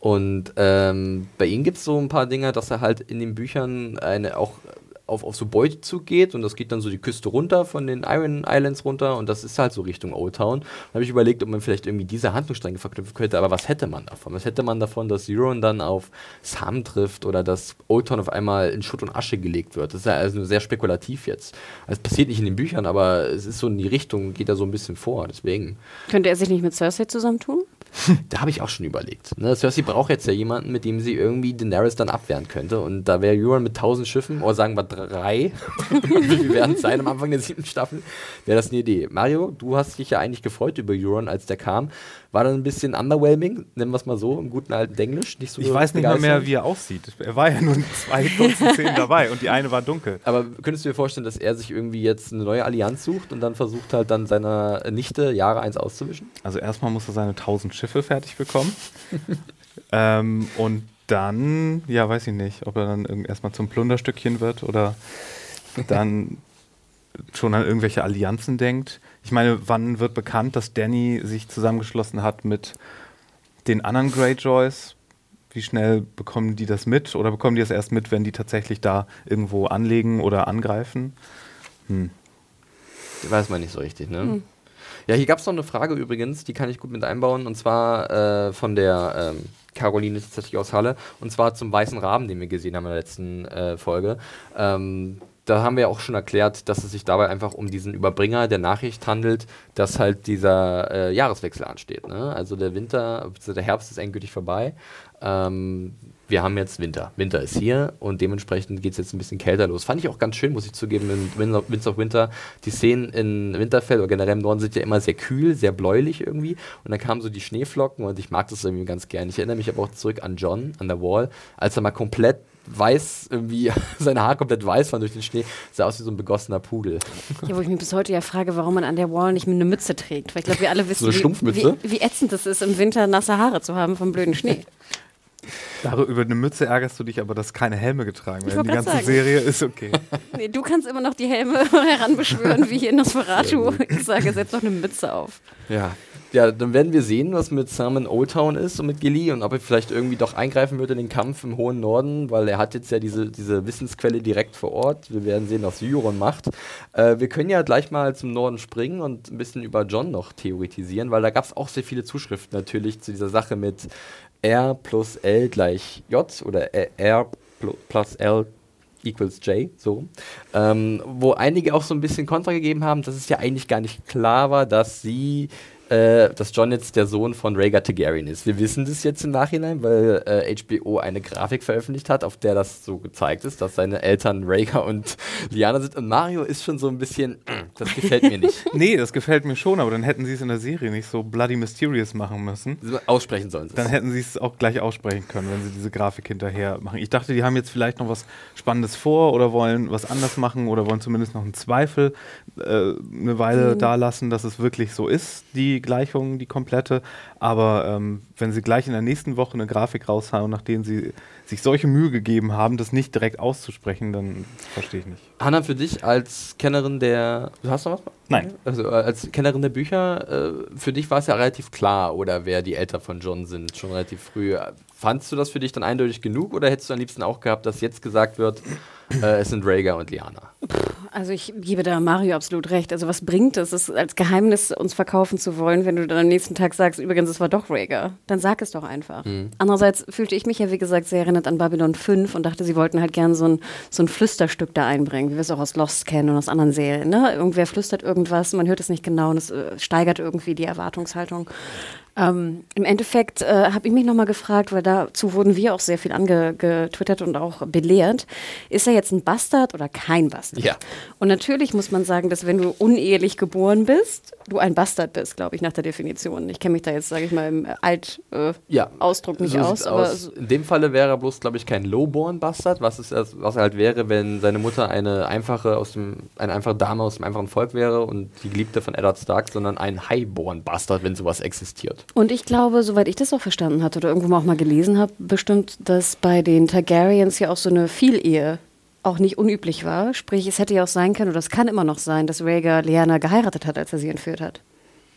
Speaker 1: Und ähm, bei ihm gibt es so ein paar Dinge, dass er halt in den Büchern eine auch auf, auf so Beutezug geht und das geht dann so die Küste runter von den Iron Islands runter und das ist halt so Richtung Old Town. Da habe ich überlegt, ob man vielleicht irgendwie diese Handlungsstränge verknüpfen könnte, aber was hätte man davon? Was hätte man davon, dass Euron dann auf Sam trifft oder dass Old Town auf einmal in Schutt und Asche gelegt wird? Das ist ja also nur sehr spekulativ jetzt. Es passiert nicht in den Büchern, aber es ist so in die Richtung, geht da so ein bisschen vor, deswegen.
Speaker 2: Könnte er sich nicht mit Cersei zusammentun?
Speaker 1: Da habe ich auch schon überlegt. Ne? Cersei braucht jetzt ja jemanden, mit dem sie irgendwie Daenerys dann abwehren könnte. Und da wäre Euron mit tausend Schiffen, oder sagen wir drei, wie viel werden es sein am Anfang der siebten Staffel, wäre das eine Idee. Mario, du hast dich ja eigentlich gefreut über Euron, als der kam. War dann ein bisschen underwhelming, nennen wir es mal so, im guten alten Englisch. Nicht so
Speaker 3: Ich weiß nicht mehr,
Speaker 1: begeisternd.
Speaker 3: wie er aussieht. Er war ja nur in zwei kurzen Szenen dabei und die eine war dunkel.
Speaker 1: Aber könntest du dir vorstellen, dass er sich irgendwie jetzt eine neue Allianz sucht und dann versucht halt dann seiner Nichte Jahre eins auszuwischen?
Speaker 3: Also erstmal muss er seine 1000 Schiffe fertig bekommen. ähm, und dann, ja, weiß ich nicht, ob er dann irgend- erstmal zum Plunderstückchen wird oder dann schon an irgendwelche Allianzen denkt. Ich meine, wann wird bekannt, dass Danny sich zusammengeschlossen hat mit den anderen Greyjoys? Wie schnell bekommen die das mit? Oder bekommen die das erst mit, wenn die tatsächlich da irgendwo anlegen oder angreifen? Hm.
Speaker 1: Weiß man nicht so richtig, ne? Ja, hier gab es noch eine Frage übrigens, die kann ich gut mit einbauen, und zwar äh, von der ähm, Caroline tatsächlich aus Halle, und zwar zum weißen Raben, den wir gesehen haben in der letzten äh, Folge. Ähm, da haben wir ja auch schon erklärt, dass es sich dabei einfach um diesen Überbringer der Nachricht handelt, dass halt dieser äh, Jahreswechsel ansteht. Ne? Also der Winter, beziehungsweise der Herbst ist endgültig vorbei. Ähm, wir haben jetzt Winter. Winter ist hier und dementsprechend geht es jetzt ein bisschen kälter los. Fand ich auch ganz schön, muss ich zugeben, in Winds- of Winter. Die Szenen in Winterfell oder generell im Norden sind ja immer sehr kühl, sehr bläulich irgendwie. Und dann kamen so die Schneeflocken und ich mag das irgendwie ganz gern. Ich erinnere mich aber auch zurück an John, an der Wall, als er mal komplett weiß, irgendwie seine Haare komplett weiß waren durch den Schnee, sah aus wie so ein begossener Pudel.
Speaker 2: Ja, wo ich mich bis heute ja frage, warum man an der Wall nicht eine Mütze trägt. Weil ich glaube, wir alle wissen,
Speaker 1: eine
Speaker 2: wie, wie, wie ätzend es ist, im Winter nasse Haare zu haben vom blöden Schnee.
Speaker 3: Darüber über eine Mütze ärgerst du dich aber, dass keine Helme getragen werden. Die ganze
Speaker 2: sagen.
Speaker 3: Serie ist okay.
Speaker 2: Nee, du kannst immer noch die Helme heranbeschwören, wie hier in Nosferatu. Ich sage, setz doch eine Mütze auf.
Speaker 1: Ja. Ja, dann werden wir sehen, was mit Sam in Old Town ist und mit Gilly und ob er vielleicht irgendwie doch eingreifen wird in den Kampf im hohen Norden, weil er hat jetzt ja diese, diese Wissensquelle direkt vor Ort. Wir werden sehen, was Euron macht. Äh, wir können ja gleich mal zum Norden springen und ein bisschen über John noch theoretisieren, weil da gab es auch sehr viele Zuschriften natürlich zu dieser Sache mit R plus L gleich J oder R pl- plus L equals J, so. Ähm, wo einige auch so ein bisschen Kontra gegeben haben, dass es ja eigentlich gar nicht klar war, dass sie, äh, dass John jetzt der Sohn von Rhaegar Targaryen ist. Wir wissen das jetzt im Nachhinein, weil äh, HBO eine Grafik veröffentlicht hat, auf der das so gezeigt ist, dass seine Eltern Rhaegar und Lyanna sind. Und Mario ist schon so ein bisschen, das gefällt mir nicht.
Speaker 3: Nee, das gefällt mir schon, aber dann hätten sie es in der Serie nicht so bloody mysterious machen müssen.
Speaker 1: Aussprechen sollen sie
Speaker 3: Dann hätten sie es auch gleich aussprechen können, wenn sie diese Grafik hinterher machen. Ich dachte, die haben jetzt vielleicht noch was Spannendes vor oder wollen was anders machen oder wollen zumindest noch einen Zweifel äh, eine Weile da lassen, dass es wirklich so ist, die Gleichung, die komplette. Aber ähm, wenn sie gleich in der nächsten Woche eine Grafik raushauen, nachdem sie sich solche Mühe gegeben haben, das nicht direkt auszusprechen, dann verstehe ich nicht.
Speaker 1: Hanna, für dich als Kennerin der. Du hast noch was?
Speaker 3: Nein.
Speaker 1: Also äh, als Kennerin der Bücher, äh, für dich war es ja relativ klar, oder wer die Eltern von John sind, schon relativ früh. Fandst du das für dich dann eindeutig genug oder hättest du am liebsten auch gehabt, dass jetzt gesagt wird, äh, es sind Rhaegar und Liana.
Speaker 2: Also ich gebe da Mario absolut recht. Also was bringt es, es als Geheimnis uns verkaufen zu wollen, wenn du dann am nächsten Tag sagst, übrigens, es war doch Rhaegar. Dann sag es doch einfach. Mhm. Andererseits fühlte ich mich ja, wie gesagt, sehr erinnert an Babylon 5 und dachte, sie wollten halt gern so ein, so ein Flüsterstück da einbringen, wie wir es auch aus Lost kennen und aus anderen Serien. Ne? Irgendwer flüstert irgendwas, man hört es nicht genau und es äh, steigert irgendwie die Erwartungshaltung. Ähm, Im Endeffekt äh, habe ich mich nochmal gefragt, weil dazu wurden wir auch sehr viel angetwittert und auch belehrt. Ist er jetzt ein Bastard oder kein Bastard?
Speaker 1: Ja.
Speaker 2: Und natürlich muss man sagen, dass wenn du unehelich geboren bist, du ein Bastard bist, glaube ich, nach der Definition. Ich kenne mich da jetzt, sage ich mal, im Alt-Ausdruck äh, ja, nicht so aus, aber aus.
Speaker 1: In dem Falle wäre er bloß, glaube ich, kein Lowborn-Bastard, was, ist, was er halt wäre, wenn seine Mutter eine einfache, aus dem, eine einfache Dame aus dem einfachen Volk wäre und die Geliebte von Eddard Stark, sondern ein Highborn-Bastard, wenn sowas existiert.
Speaker 2: Und ich glaube, soweit ich das auch verstanden hatte oder irgendwo mal auch mal gelesen habe, bestimmt, dass bei den Targaryens ja auch so eine Vielehe auch nicht unüblich war. Sprich, es hätte ja auch sein können, oder es kann immer noch sein, dass Rhaegar Lyanna geheiratet hat, als er sie entführt hat.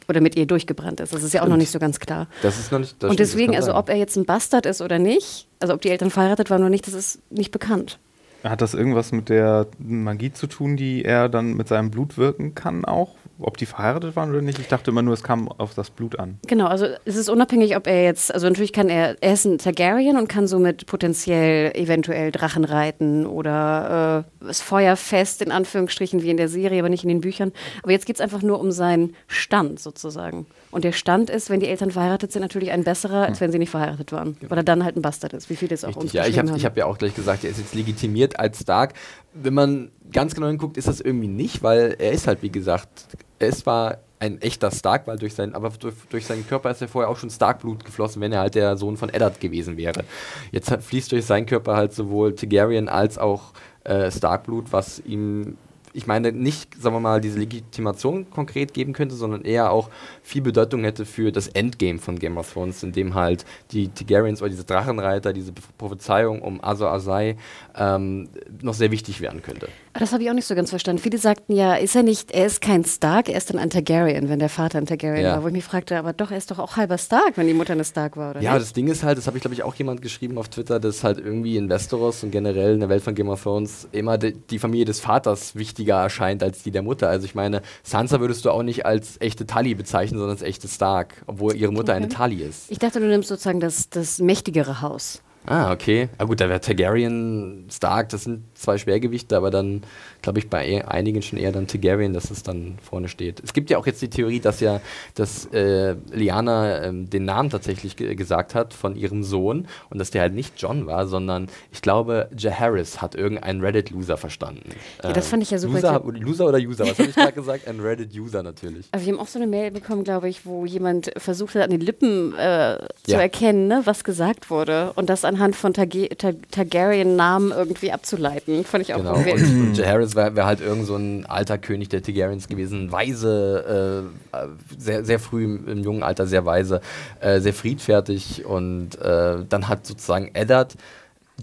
Speaker 2: Oder mit ihr durchgebrannt ist. Das ist ja auch noch nicht so ganz klar.
Speaker 1: Das ist noch nicht.
Speaker 2: Und deswegen, also ob er jetzt ein Bastard ist oder nicht, also ob die Eltern verheiratet waren oder nicht, das ist nicht bekannt.
Speaker 3: Hat das irgendwas mit der Magie zu tun, die er dann mit seinem Blut wirken kann auch? Ob die verheiratet waren oder nicht. Ich dachte immer nur, es kam auf das Blut an.
Speaker 2: Genau, also es ist unabhängig, ob er jetzt, also natürlich kann er, er ist ein Targaryen und kann somit potenziell eventuell Drachen reiten oder äh, das Feuerfest in Anführungsstrichen wie in der Serie, aber nicht in den Büchern. Aber jetzt geht es einfach nur um seinen Stand sozusagen. Und der Stand ist, wenn die Eltern verheiratet sind, natürlich ein besserer, als hm. wenn sie nicht verheiratet waren. Weil er dann halt ein Bastard ist, wie viele es auch
Speaker 1: Richtig, uns Ja, ich habe hab ja auch gleich gesagt, er ist jetzt legitimiert als Stark. Wenn man ganz genau hinguckt, ist das irgendwie nicht, weil er ist halt, wie gesagt, er ist zwar ein echter Stark, weil durch seinen, aber durch, durch, seinen Körper ist ja vorher auch schon Stark-Blut geflossen, wenn er halt der Sohn von Eddard gewesen wäre. Jetzt hat, fließt durch seinen Körper halt sowohl Targaryen als auch äh, Stark-Blut, was ihm ich meine, nicht, sagen wir mal, diese Legitimation konkret geben könnte, sondern eher auch viel Bedeutung hätte für das Endgame von Game of Thrones, in dem halt die Targaryens oder diese Drachenreiter, diese Prophezeiung um Azor Ahai ähm, noch sehr wichtig werden könnte.
Speaker 2: Das habe ich auch nicht so ganz verstanden. Viele sagten ja, ist er nicht, er ist kein Stark, er ist dann ein Targaryen, wenn der Vater ein Targaryen ja. war. Wo ich mich fragte, aber doch, er ist doch auch halber Stark, wenn die Mutter eine Stark war, oder
Speaker 1: Ja, nicht? das Ding ist halt, das habe ich glaube ich auch jemand geschrieben auf Twitter, dass halt irgendwie in Westeros und generell in der Welt von Game of Thrones immer die, die Familie des Vaters wichtiger erscheint als die der Mutter. Also ich meine, Sansa würdest du auch nicht als echte Tully bezeichnen, sondern als echte Stark, obwohl ihre Mutter okay. eine Tully ist.
Speaker 2: Ich dachte, du nimmst sozusagen das, das mächtigere Haus.
Speaker 1: Ah, okay. Ah gut, da wäre Targaryen, Stark, das sind zwei Schwergewichte, aber dann glaube ich bei e einigen schon eher dann Targaryen, dass es dann vorne steht. Es gibt ja auch jetzt die Theorie, dass ja, dass äh, Liana ähm, den Namen tatsächlich gesagt hat von ihrem Sohn und dass der halt nicht John war, sondern ich glaube, Jaharis hat irgendeinen Reddit-Loser verstanden.
Speaker 2: Ja, das fand ich ja super.
Speaker 1: Loser, Loser oder User? Was habe ich gerade gesagt? Ein Reddit-User natürlich.
Speaker 2: Aber wir haben auch so eine Mail bekommen, glaube ich, wo jemand versucht hat, an den Lippen äh, zu ja. erkennen, ne, was gesagt wurde und das anhand von Targaryen-Namen irgendwie abzuleiten. Fand ich auch
Speaker 1: genau. Und, und Jaharis wäre wär halt irgend so ein alter König der Targaryens gewesen, weise, äh, sehr, sehr früh im, im, jungen Alter sehr weise, äh, sehr friedfertig und äh, dann hat sozusagen Eddard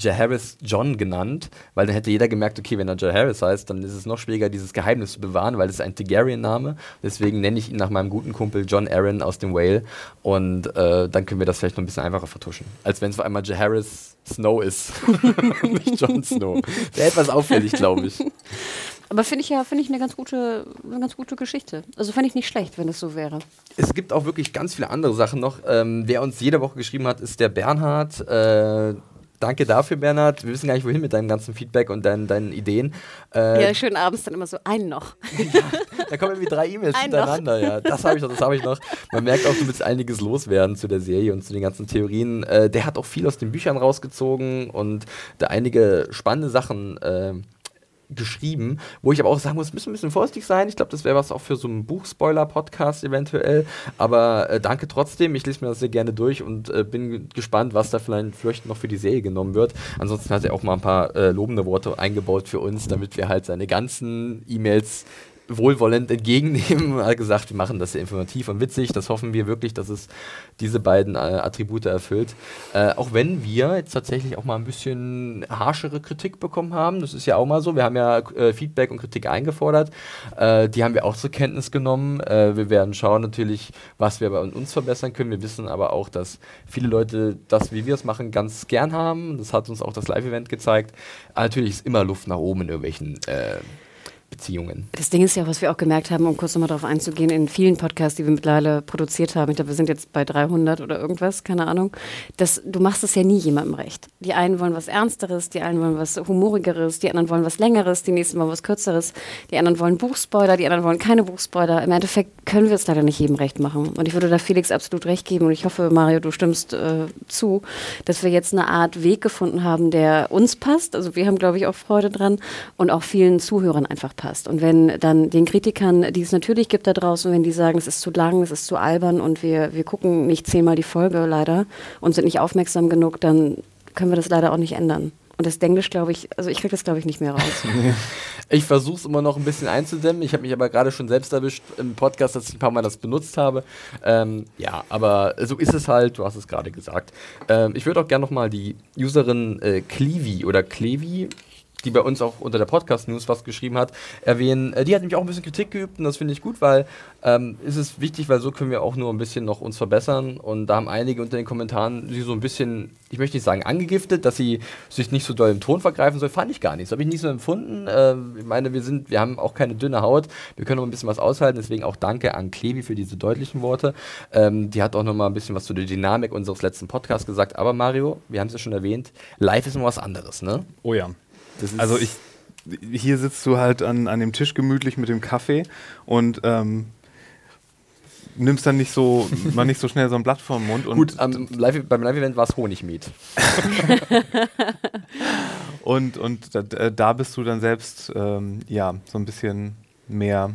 Speaker 1: Jaharis John genannt, weil dann hätte jeder gemerkt, okay, wenn er Jaharis heißt, dann ist es noch schwieriger, dieses Geheimnis zu bewahren, weil es ist ein Targaryen-Name. Deswegen nenne ich ihn nach meinem guten Kumpel John Aaron aus dem Whale und äh, dann können wir das vielleicht noch ein bisschen einfacher vertuschen, als wenn es auf einmal Jaharis Snow ist, nicht Jon Snow. Wäre etwas auffällig, glaube ich.
Speaker 2: Aber finde ich ja, finde ich eine ganz gute, eine ganz gute Geschichte. Also fände ich nicht schlecht, wenn es so wäre.
Speaker 1: Es gibt auch wirklich ganz viele andere Sachen noch. Ähm, wer uns jede Woche geschrieben hat, ist der Bernhard. Äh, Danke dafür, Bernhard. Wir wissen gar nicht, wohin mit deinem ganzen Feedback und deinen, deinen Ideen.
Speaker 2: Äh, ja, schön abends dann immer so, einen noch.
Speaker 1: ja, da kommen irgendwie drei E-Mails hintereinander. Ja, das habe ich noch, das habe ich noch. Man merkt auch, du willst einiges loswerden zu der Serie und zu den ganzen Theorien. Äh, der hat auch viel aus den Büchern rausgezogen und da einige spannende Sachen äh, geschrieben, wo ich aber auch sagen muss, müssen ein bisschen vorsichtig sein. Ich glaube, das wäre was auch für so einen Buchspoiler-Podcast eventuell. Aber äh, danke trotzdem. Ich lese mir das sehr gerne durch und äh, bin gespannt, was da vielleicht, vielleicht noch für die Serie genommen wird. Ansonsten hat er auch mal ein paar äh, lobende Worte eingebaut für uns, damit wir halt seine ganzen E-Mails wohlwollend entgegennehmen. Hat gesagt, wir machen das sehr informativ und witzig. Das hoffen wir wirklich, dass es diese beiden äh, Attribute erfüllt. Äh, auch wenn wir jetzt tatsächlich auch mal ein bisschen harschere Kritik bekommen haben. Das ist ja auch mal so. Wir haben ja äh, Feedback und Kritik eingefordert. Äh, die haben wir auch zur Kenntnis genommen. Äh, wir werden schauen natürlich, was wir bei uns verbessern können. Wir wissen aber auch, dass viele Leute das, wie wir es machen, ganz gern haben. Das hat uns auch das Live-Event gezeigt. Aber natürlich ist immer Luft nach oben in irgendwelchen äh, Beziehungen.
Speaker 2: Das Ding ist ja, was wir auch gemerkt haben, um kurz nochmal darauf einzugehen, in vielen Podcasts, die wir mittlerweile produziert haben, ich glaube, wir sind jetzt bei 300 oder irgendwas, keine Ahnung, dass du machst es ja nie jemandem recht. Die einen wollen was Ernsteres, die einen wollen was Humorigeres, die anderen wollen was Längeres, die nächsten wollen was Kürzeres, die anderen wollen Buchspoiler, die anderen wollen keine Buchspoiler. Im Endeffekt können wir es leider nicht jedem recht machen. Und ich würde da Felix absolut recht geben und ich hoffe, Mario, du stimmst äh, zu, dass wir jetzt eine Art Weg gefunden haben, der uns passt. Also wir haben, glaube ich, auch Freude dran und auch vielen Zuhörern einfach passt. Und wenn dann den Kritikern, die es natürlich gibt da draußen, wenn die sagen, es ist zu lang, es ist zu albern und wir, wir gucken nicht zehnmal die Folge leider und sind nicht aufmerksam genug, dann können wir das leider auch nicht ändern. Und das Englisch, glaube ich, also ich kriege das, glaube ich, nicht mehr raus.
Speaker 1: ich versuche es immer noch ein bisschen einzudämmen. Ich habe mich aber gerade schon selbst erwischt im Podcast, dass ich ein paar Mal das benutzt habe. Ähm, ja, aber so ist es halt, du hast es gerade gesagt. Ähm, ich würde auch gerne nochmal die Userin äh, Clevi oder Clevi die bei uns auch unter der Podcast-News was geschrieben hat, erwähnen. Äh, die hat nämlich auch ein bisschen Kritik geübt und das finde ich gut, weil ähm, ist es wichtig, weil so können wir auch nur ein bisschen noch uns verbessern und da haben einige unter den Kommentaren sie so ein bisschen, ich möchte nicht sagen angegiftet, dass sie sich nicht so doll im Ton vergreifen soll, fand ich gar nicht. Das habe ich nicht so empfunden. Äh, ich meine, wir sind, wir haben auch keine dünne Haut, wir können noch ein bisschen was aushalten, deswegen auch danke an Klevi für diese deutlichen Worte. Ähm, die hat auch noch mal ein bisschen was zu der Dynamik unseres letzten Podcasts gesagt, aber Mario, wir haben es ja schon erwähnt, live ist noch was anderes, ne?
Speaker 3: Oh ja also ich, hier sitzt du halt an, an dem Tisch gemütlich mit dem Kaffee und ähm, nimmst dann nicht so, mal nicht so schnell so ein Blatt vom Mund. Und
Speaker 1: Gut, ähm, live, beim Live-Event war es Honigmiet.
Speaker 3: und und da, da, bist du dann selbst, ähm, ja, so ein bisschen mehr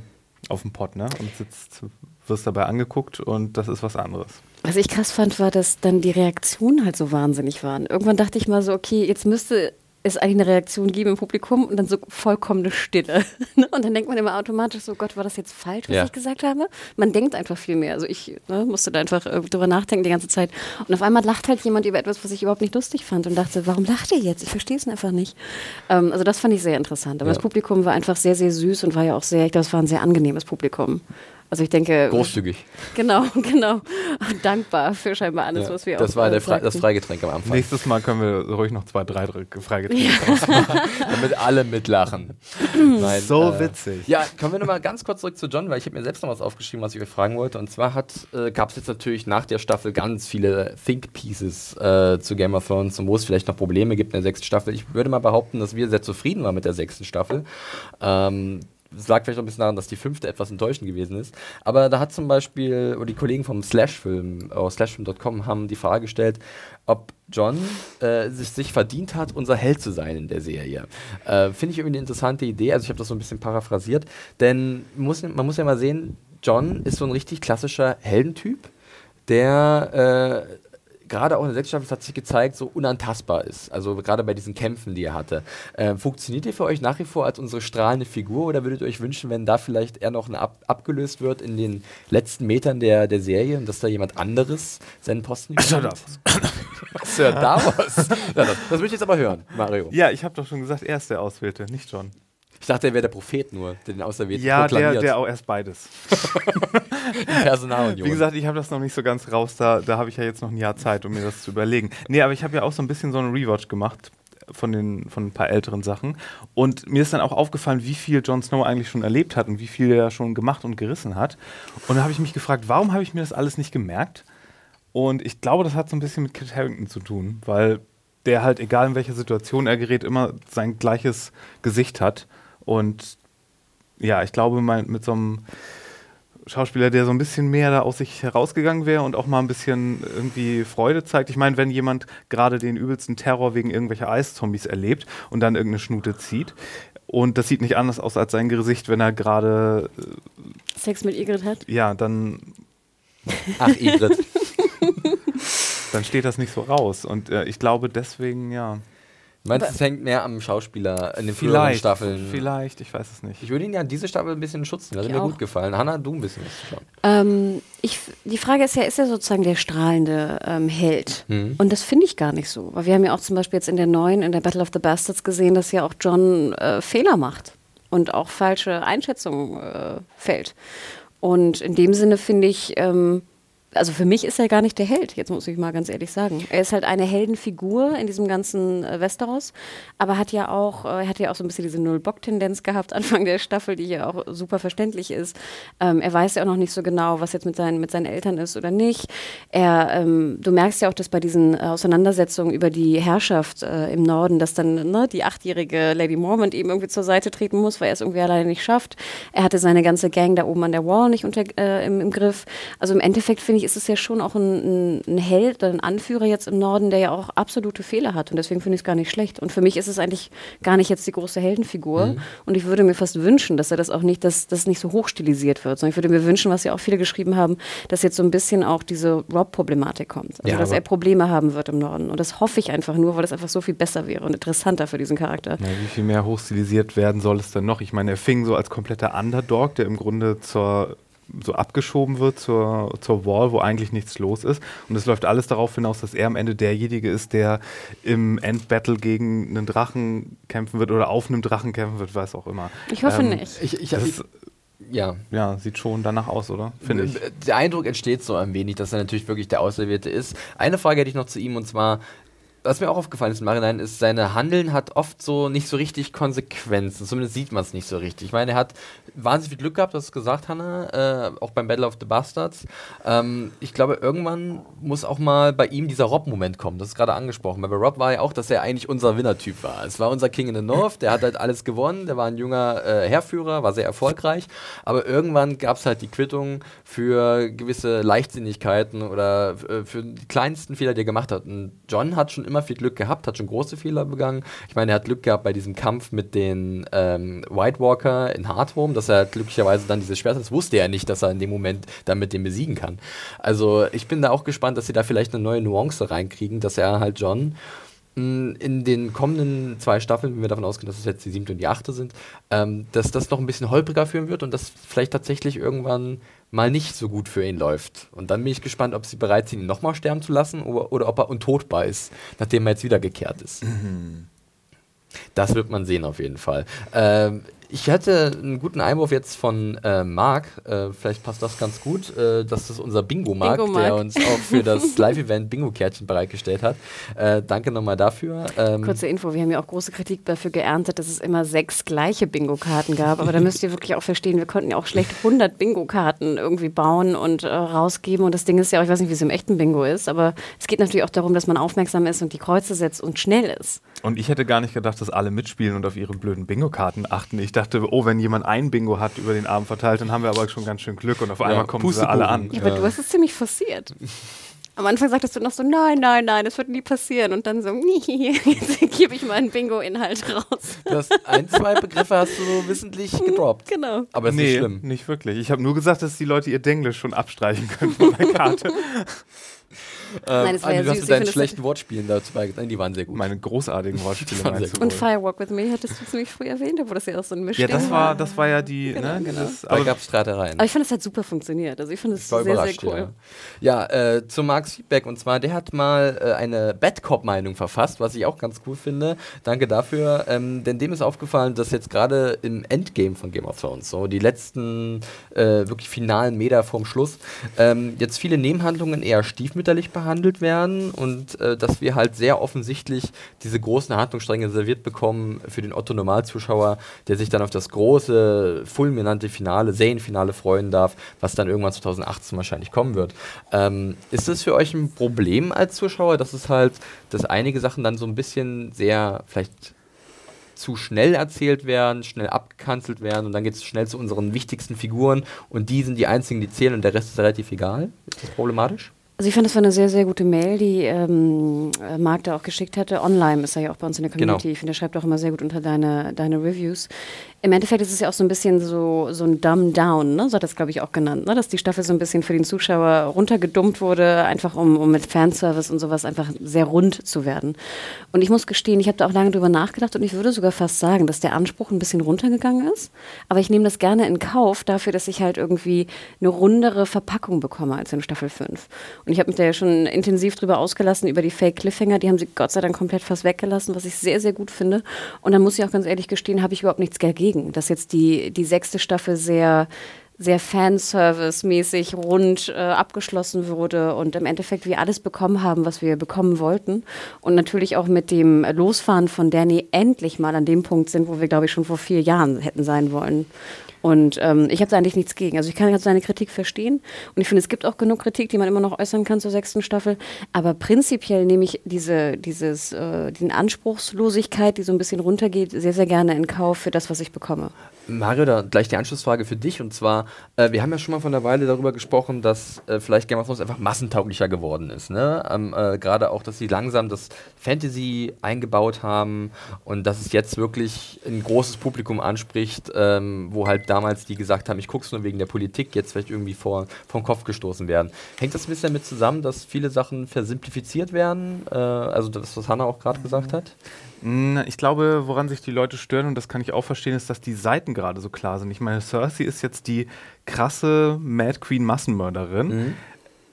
Speaker 3: auf dem Pott, ne? Und sitzt, wirst dabei angeguckt und das ist was anderes.
Speaker 2: Was ich krass fand, war, dass dann die Reaktionen halt so wahnsinnig waren. Irgendwann dachte ich mal so, okay, jetzt müsste es eigentlich eine Reaktion geben im Publikum und dann so vollkommene Stille. Ne? und dann denkt man immer automatisch so, Gott, war das jetzt falsch, was ja. ich gesagt habe? Man denkt einfach viel mehr. Also ich ne, musste da einfach äh, drüber nachdenken die ganze Zeit. Und auf einmal lacht halt jemand über etwas, was ich überhaupt nicht lustig fand und dachte, warum lacht ihr jetzt? Ich verstehe es einfach nicht. Ähm, also das fand ich sehr interessant. Aber ja. das Publikum war einfach sehr, sehr süß und war ja auch sehr, ich glaube, es war ein sehr angenehmes Publikum. Also ich denke.
Speaker 1: Großzügig.
Speaker 2: Genau, genau. Dankbar für scheinbar alles, ja, was wir
Speaker 1: Das war der Fre das Freigetränk am Anfang.
Speaker 3: Nächstes Mal können wir ruhig noch zwei, drei Freigetränke
Speaker 1: ja. Damit alle mitlachen.
Speaker 3: Nein, so äh, witzig.
Speaker 1: Ja, kommen wir nochmal ganz kurz zurück zu John, weil ich habe mir selbst noch was aufgeschrieben, was ich euch fragen wollte. Und zwar äh, gab es jetzt natürlich nach der Staffel ganz viele Think Pieces äh, zu Game of Thrones und wo es vielleicht noch Probleme gibt in der sechsten Staffel. Ich würde mal behaupten, dass wir sehr zufrieden waren mit der sechsten Staffel. Ähm, es lag vielleicht auch ein bisschen daran, dass die fünfte etwas enttäuschend gewesen ist. Aber da hat zum Beispiel, die Kollegen vom Slashfilm, äh, slashfilm.com haben die Frage gestellt, ob John äh, sich, sich, verdient hat, unser Held zu sein in der Serie. Äh, Finde ich irgendwie eine interessante Idee. Also ich habe das so ein bisschen paraphrasiert. Denn muss, man muss ja mal sehen, John ist so ein richtig klassischer Heldentyp, der äh, gerade auch in der sechsten Staffel hat sich gezeigt, so unantastbar ist. Also gerade bei diesen Kämpfen, die er hatte. Äh, funktioniert er für euch nach wie vor als unsere strahlende Figur oder würdet ihr euch wünschen, wenn da vielleicht er noch ab abgelöst wird in den letzten Metern der, der Serie und dass da jemand anderes seinen Posten
Speaker 3: übernimmt?
Speaker 1: Sir Davos. ja, das, das möchte ich jetzt aber hören, Mario.
Speaker 3: Ja, ich habe doch schon gesagt, er ist der Auswählte, nicht John.
Speaker 1: Ich dachte, er wäre der Prophet nur, der den Auserwählten
Speaker 3: Ja, der, der auch erst beides.
Speaker 1: Personalunion.
Speaker 3: Wie gesagt, ich habe das noch nicht so ganz raus, da, da habe ich ja jetzt noch ein Jahr Zeit, um mir das zu überlegen. Nee, aber ich habe ja auch so ein bisschen so einen Rewatch gemacht von, den, von ein paar älteren Sachen. Und mir ist dann auch aufgefallen, wie viel Jon Snow eigentlich schon erlebt hat und wie viel er schon gemacht und gerissen hat. Und da habe ich mich gefragt, warum habe ich mir das alles nicht gemerkt? Und ich glaube, das hat so ein bisschen mit Kit Harington zu tun, weil der halt, egal in welcher Situation er gerät, immer sein gleiches Gesicht hat. Und ja, ich glaube, mit so einem Schauspieler, der so ein bisschen mehr da aus sich herausgegangen wäre und auch mal ein bisschen irgendwie Freude zeigt. Ich meine, wenn jemand gerade den übelsten Terror wegen irgendwelcher Eiszombies erlebt und dann irgendeine Schnute zieht, und das sieht nicht anders aus als sein Gesicht, wenn er gerade
Speaker 2: äh, Sex mit Igrit hat.
Speaker 3: Ja, dann.
Speaker 1: Ach, Igrit.
Speaker 3: dann steht das nicht so raus. Und äh, ich glaube deswegen, ja.
Speaker 1: Meinst du, es hängt mehr am Schauspieler in den
Speaker 3: Vielleicht,
Speaker 1: Staffeln?
Speaker 3: vielleicht, ich weiß es nicht.
Speaker 1: Ich würde ihn ja diese Staffel ein bisschen schützen. Das hat mir
Speaker 2: auch.
Speaker 1: gut gefallen. Hanna, du ein bisschen was schauen.
Speaker 2: Ähm, ich, die Frage ist ja, ist er sozusagen der strahlende ähm, Held? Und das finde ich gar nicht so. Weil wir haben ja auch zum Beispiel jetzt in der neuen, in der Battle of the Bastards gesehen, dass ja auch John äh, Fehler macht und auch falsche Einschätzungen äh, fällt. Und in dem Sinne finde ich, ähm, also für mich ist er gar nicht der Held, jetzt muss ich mal ganz ehrlich sagen. Er ist halt eine Heldenfigur in diesem ganzen äh, Westeros, aber hat ja auch, äh, hat ja auch so ein bisschen diese Null-Bock-Tendenz gehabt Anfang der Staffel, die ja auch super verständlich ist. Ähm, er weiß ja auch noch nicht so genau, was jetzt mit seinen, mit seinen Eltern ist oder nicht. Er, ähm, du merkst ja auch, dass bei diesen äh, Auseinandersetzungen über die Herrschaft äh, im Norden, dass dann ne, die achtjährige Lady Mormont ihm irgendwie zur Seite treten muss, weil er es irgendwie alleine nicht schafft. Er hatte seine ganze Gang da oben an der Wall nicht unter, äh, im, im Griff. Also im Endeffekt finde ich, ist es ja schon auch ein, ein, Held ein Anführer jetzt im Norden, der ja auch absolute Fehler hat. Und deswegen finde ich es gar nicht schlecht. Und für mich ist es eigentlich gar nicht jetzt die große Heldenfigur. Und ich würde mir fast wünschen, dass er das auch nicht, dass das nicht so hochstilisiert wird, sondern ich würde mir wünschen, was ja auch viele geschrieben haben, dass jetzt so ein bisschen auch diese Rob-Problematik kommt. Also
Speaker 1: Ja,
Speaker 2: dass er Probleme haben wird im Norden. Und das hoffe ich einfach nur, weil das einfach so viel besser wäre und interessanter für diesen Charakter.
Speaker 3: Ja, wie viel mehr hochstilisiert werden soll es denn noch? Ich meine, er fing so als kompletter Underdog, der im Grunde zur so abgeschoben wird zur, zur Wall, wo eigentlich nichts los ist. Und es läuft alles darauf hinaus, dass er am Ende derjenige ist, der im Endbattle gegen einen Drachen kämpfen wird oder auf einem Drachen kämpfen wird, weiß auch immer.
Speaker 2: Ich hoffe
Speaker 3: Ähm,
Speaker 2: nicht.
Speaker 1: Ich, ich,
Speaker 3: Das
Speaker 1: ich, ja.
Speaker 3: ja, sieht schon danach aus, oder? Finde ich.
Speaker 1: Der Eindruck entsteht so ein wenig, dass er natürlich wirklich der Auserwählte ist. Eine Frage hätte ich noch zu ihm und zwar, was mir auch aufgefallen ist im Nachhinein, ist, seine Handeln hat oft so nicht so richtig Konsequenzen. Zumindest sieht man es nicht so richtig. Ich meine, er hat wahnsinnig viel Glück gehabt, das du gesagt, Hannah, äh, auch beim Battle of the Bastards. Ähm, ich glaube, irgendwann muss auch mal bei ihm dieser Rob-Moment kommen. Das ist gerade angesprochen. Weil bei Rob war ja auch, dass er eigentlich unser Winnertyp war. Es war unser King in the North, der hat halt alles gewonnen, der war ein junger äh, Heerführer, war sehr erfolgreich. Aber irgendwann gab es halt die Quittung für gewisse Leichtsinnigkeiten oder äh, für die kleinsten Fehler, die er gemacht hat. Und John hat schon immer viel Glück gehabt, hat schon große Fehler begangen. Ich meine, er hat Glück gehabt bei diesem Kampf mit den ähm, White Walker in Hardhome, dass er glücklicherweise dann dieses Schwert hat. Das wusste er nicht, dass er in dem Moment damit den besiegen kann. Also ich bin da auch gespannt, dass sie da vielleicht eine neue Nuance reinkriegen, dass er halt John mh, in den kommenden zwei Staffeln, wenn wir davon ausgehen, dass es jetzt die siebte und die achte sind, ähm, dass das noch ein bisschen holpriger führen wird und dass vielleicht tatsächlich irgendwann mal nicht so gut für ihn läuft. Und dann bin ich gespannt, ob sie bereit sind, ihn nochmal sterben zu lassen oder, oder ob er untot ist, nachdem er jetzt wiedergekehrt ist. Das wird man sehen auf jeden Fall. Ähm, ich hatte einen guten Einwurf jetzt von äh, Marc, äh, vielleicht passt das ganz gut, äh, dass das unser Bingo-Marc,
Speaker 2: Bingo Marc.
Speaker 1: der uns auch für das Live-Event Bingo-Kärtchen bereitgestellt hat. Äh, danke nochmal dafür. Ähm,
Speaker 2: Kurze Info, wir haben ja auch große Kritik dafür geerntet, dass es immer sechs gleiche Bingo-Karten gab. Aber da müsst ihr wirklich auch verstehen, wir konnten ja auch schlecht 100 Bingo-Karten irgendwie bauen und äh, rausgeben. Und das Ding ist ja auch, ich weiß nicht, wie es im echten Bingo ist, aber es geht natürlich auch darum, dass man aufmerksam ist und die Kreuze setzt und schnell ist.
Speaker 3: Und ich hätte gar nicht gedacht, dass alle mitspielen und auf ihre blöden Bingo-Karten achten. Ich dachte, oh, wenn jemand ein Bingo hat über den Abend verteilt, dann haben wir aber schon ganz schön Glück und auf einmal kommen sie alle an.
Speaker 2: Ja, aber du hast es ziemlich forciert. Am Anfang sagtest du noch so, nein, nein, nein, das wird nie passieren. Und dann so, jetzt gebe ich mal einen Bingo-Inhalt raus.
Speaker 1: Du hast ein, zwei Begriffe hast du wissentlich gedroppt.
Speaker 2: Genau.
Speaker 1: Aber es ist
Speaker 3: nee,
Speaker 1: nicht schlimm.
Speaker 3: nicht wirklich. Ich habe nur gesagt, dass die Leute ihr Denglisch schon abstreichen können von der Karte.
Speaker 1: Ähm,
Speaker 2: Nein, das war ja
Speaker 1: du hast
Speaker 2: süß.
Speaker 1: mit
Speaker 2: Ich
Speaker 1: deinen
Speaker 2: das-
Speaker 1: schlechten Wortspielen dazu beigetragen. Die waren sehr gut.
Speaker 3: Meine großartigen Wortspiele
Speaker 1: Das war
Speaker 3: meinst
Speaker 1: sehr
Speaker 3: du
Speaker 2: Und. Firewalk with Me hattest du ziemlich früh erwähnt, obwohl das ja auch so ein
Speaker 3: Ja,
Speaker 2: Mischding
Speaker 3: das war, das war ja die, ne,
Speaker 2: genau.
Speaker 3: dieses,
Speaker 1: da
Speaker 3: aber
Speaker 1: gab es Streitereien.
Speaker 2: Aber ich fand, es hat super funktioniert. Also ich fand es sehr, sehr cool.
Speaker 1: ja. Ja, äh, zu Marks Feedback. Und zwar, der hat mal äh, eine Bad Cop-Meinung verfasst, was ich auch ganz cool finde. Danke dafür. Ähm, denn dem ist aufgefallen, dass jetzt gerade im Endgame von Game of Thrones, so die letzten äh, wirklich finalen Meter vorm Schluss, ähm, jetzt viele Nebenhandlungen eher stiefmütterlich behandelt werden und äh, dass wir halt sehr offensichtlich diese großen Handlungsstränge serviert bekommen für den Otto-Normalzuschauer, der sich dann auf das große, fulminante Finale, Serienfinale freuen darf, was dann irgendwann 2018 wahrscheinlich kommen wird. Ähm, ist das für euch ein Problem als Zuschauer, dass es halt, dass einige Sachen dann so ein bisschen sehr vielleicht zu schnell erzählt werden, schnell abgekanzelt werden und dann geht es schnell zu unseren wichtigsten Figuren und die sind die einzigen, die zählen und der Rest ist relativ egal? Ist das problematisch?
Speaker 2: Also ich fand, das war eine sehr, sehr gute Mail, die ähm, äh, Marc da auch geschickt hatte. Online ist er ja auch bei uns in der Community. Genau. Ich finde, er schreibt auch immer sehr gut unter deine, deine Reviews. Im Endeffekt ist es ja auch so ein bisschen so, so ein Dumb Down, ne? so hat das, glaube ich, auch genannt, ne? dass die Staffel so ein bisschen für den Zuschauer runtergedummt wurde, einfach um, um mit Fanservice und sowas einfach sehr rund zu werden. Und ich muss gestehen, ich habe da auch lange drüber nachgedacht und ich würde sogar fast sagen, dass der Anspruch ein bisschen runtergegangen ist. Aber ich nehme das gerne in Kauf dafür, dass ich halt irgendwie eine rundere Verpackung bekomme als in Staffel 5. Und ich habe mich da ja schon intensiv drüber ausgelassen, über die Fake Cliffhanger, die haben sie Gott sei Dank komplett fast weggelassen, was ich sehr, sehr gut finde. Und dann muss ich auch ganz ehrlich gestehen, habe ich überhaupt nichts dagegen dass jetzt die, die sechste Staffel sehr sehr Fanservice-mäßig rund äh, abgeschlossen wurde und im Endeffekt wir alles bekommen haben, was wir bekommen wollten. Und natürlich auch mit dem Losfahren von Danny endlich mal an dem Punkt sind, wo wir, glaube ich, schon vor vier Jahren hätten sein wollen. Und ähm, ich habe da eigentlich nichts gegen. Also ich kann jetzt seine Kritik verstehen. Und ich finde, es gibt auch genug Kritik, die man immer noch äußern kann zur sechsten Staffel. Aber prinzipiell nehme ich diese, dieses, äh, die Anspruchslosigkeit, die so ein bisschen runtergeht, sehr, sehr gerne in Kauf für das, was ich bekomme.
Speaker 1: Mario, da gleich die Anschlussfrage für dich. Und zwar, äh, wir haben ja schon mal vor einer Weile darüber gesprochen, dass äh, vielleicht Game of Thrones einfach massentauglicher geworden ist. Ne? Ähm, äh, Gerade auch, dass sie langsam das Fantasy eingebaut haben und dass es jetzt wirklich ein großes Publikum anspricht, ähm, wo halt damals die gesagt haben, ich gucke es nur wegen der Politik, jetzt vielleicht irgendwie vor, vom Kopf gestoßen werden. Hängt das ein bisschen damit zusammen, dass viele Sachen versimplifiziert werden? Äh, also das, was Hanna auch gerade gesagt hat?
Speaker 3: Ich glaube, woran sich die Leute stören, und das kann ich auch verstehen, ist, dass die Seiten gerade so klar sind. Ich meine, Cersei ist jetzt die krasse Mad Queen Massenmörderin. Mhm.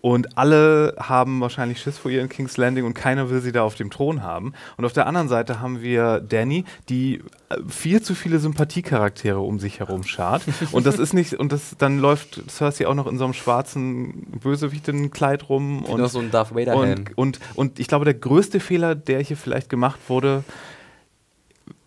Speaker 3: Und alle haben wahrscheinlich Schiss vor ihr in King's Landing und keiner will sie da auf dem Thron haben. Und auf der anderen Seite haben wir Danny, die äh, viel zu viele Sympathiecharaktere um sich herum schart. und das ist nicht, und das, dann läuft Cersei auch noch in so einem schwarzen Bösewichtenkleid rum.
Speaker 1: Und, so ein Darth Vader
Speaker 3: und, und, und ich glaube, der größte Fehler, der hier vielleicht gemacht wurde,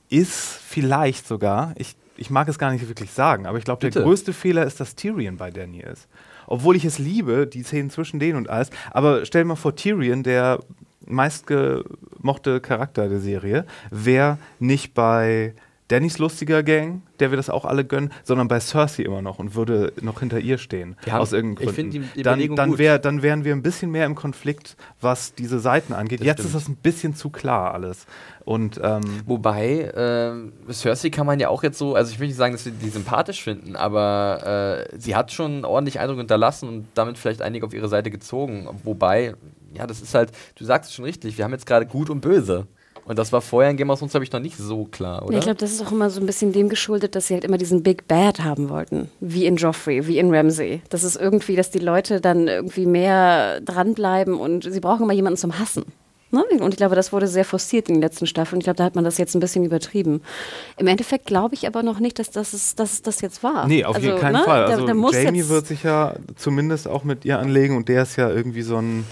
Speaker 3: ist vielleicht sogar, ich, ich mag es gar nicht wirklich sagen, aber ich glaube, der größte Fehler ist, dass Tyrion bei Danny ist obwohl ich es liebe, die Szenen zwischen denen und alles. Aber stell dir mal vor, Tyrion, der meistgemochte Charakter der Serie, wäre nicht bei Dannys lustiger Gang, der wir das auch alle gönnen, sondern bei Cersei immer noch und würde noch hinter ihr stehen.
Speaker 1: Ja, aus irgendeinem Grund.
Speaker 3: Die, die dann, dann, wär, dann wären wir ein bisschen mehr im Konflikt, was diese Seiten angeht. Das Jetzt stimmt. ist das ein bisschen zu klar alles. Und, ähm
Speaker 1: Wobei, äh, Cersei kann man ja auch jetzt so, also ich will nicht sagen, dass wir die sympathisch finden, aber äh, sie hat schon ordentlich Eindruck hinterlassen und damit vielleicht einige auf ihre Seite gezogen. Wobei, ja, das ist halt, du sagst es schon richtig, wir haben jetzt gerade gut und böse. Und das war vorher in Game of Thrones, glaube ich, noch nicht so klar, oder?
Speaker 2: Ja, ich glaube, das ist auch immer so ein bisschen dem geschuldet, dass sie halt immer diesen Big Bad haben wollten. Wie in Joffrey, wie in Ramsey. Das ist irgendwie, dass die Leute dann irgendwie mehr dranbleiben und sie brauchen immer jemanden zum Hassen. Ne? Und ich glaube, das wurde sehr forciert in den letzten Staffeln. Ich glaube, da hat man das jetzt ein bisschen übertrieben. Im Endeffekt glaube ich aber noch nicht, dass das, ist, dass das jetzt war.
Speaker 3: Nee, auf also, keinen ne? Fall. Also da, da Jamie wird sich ja zumindest auch mit ihr anlegen und der ist ja irgendwie so ein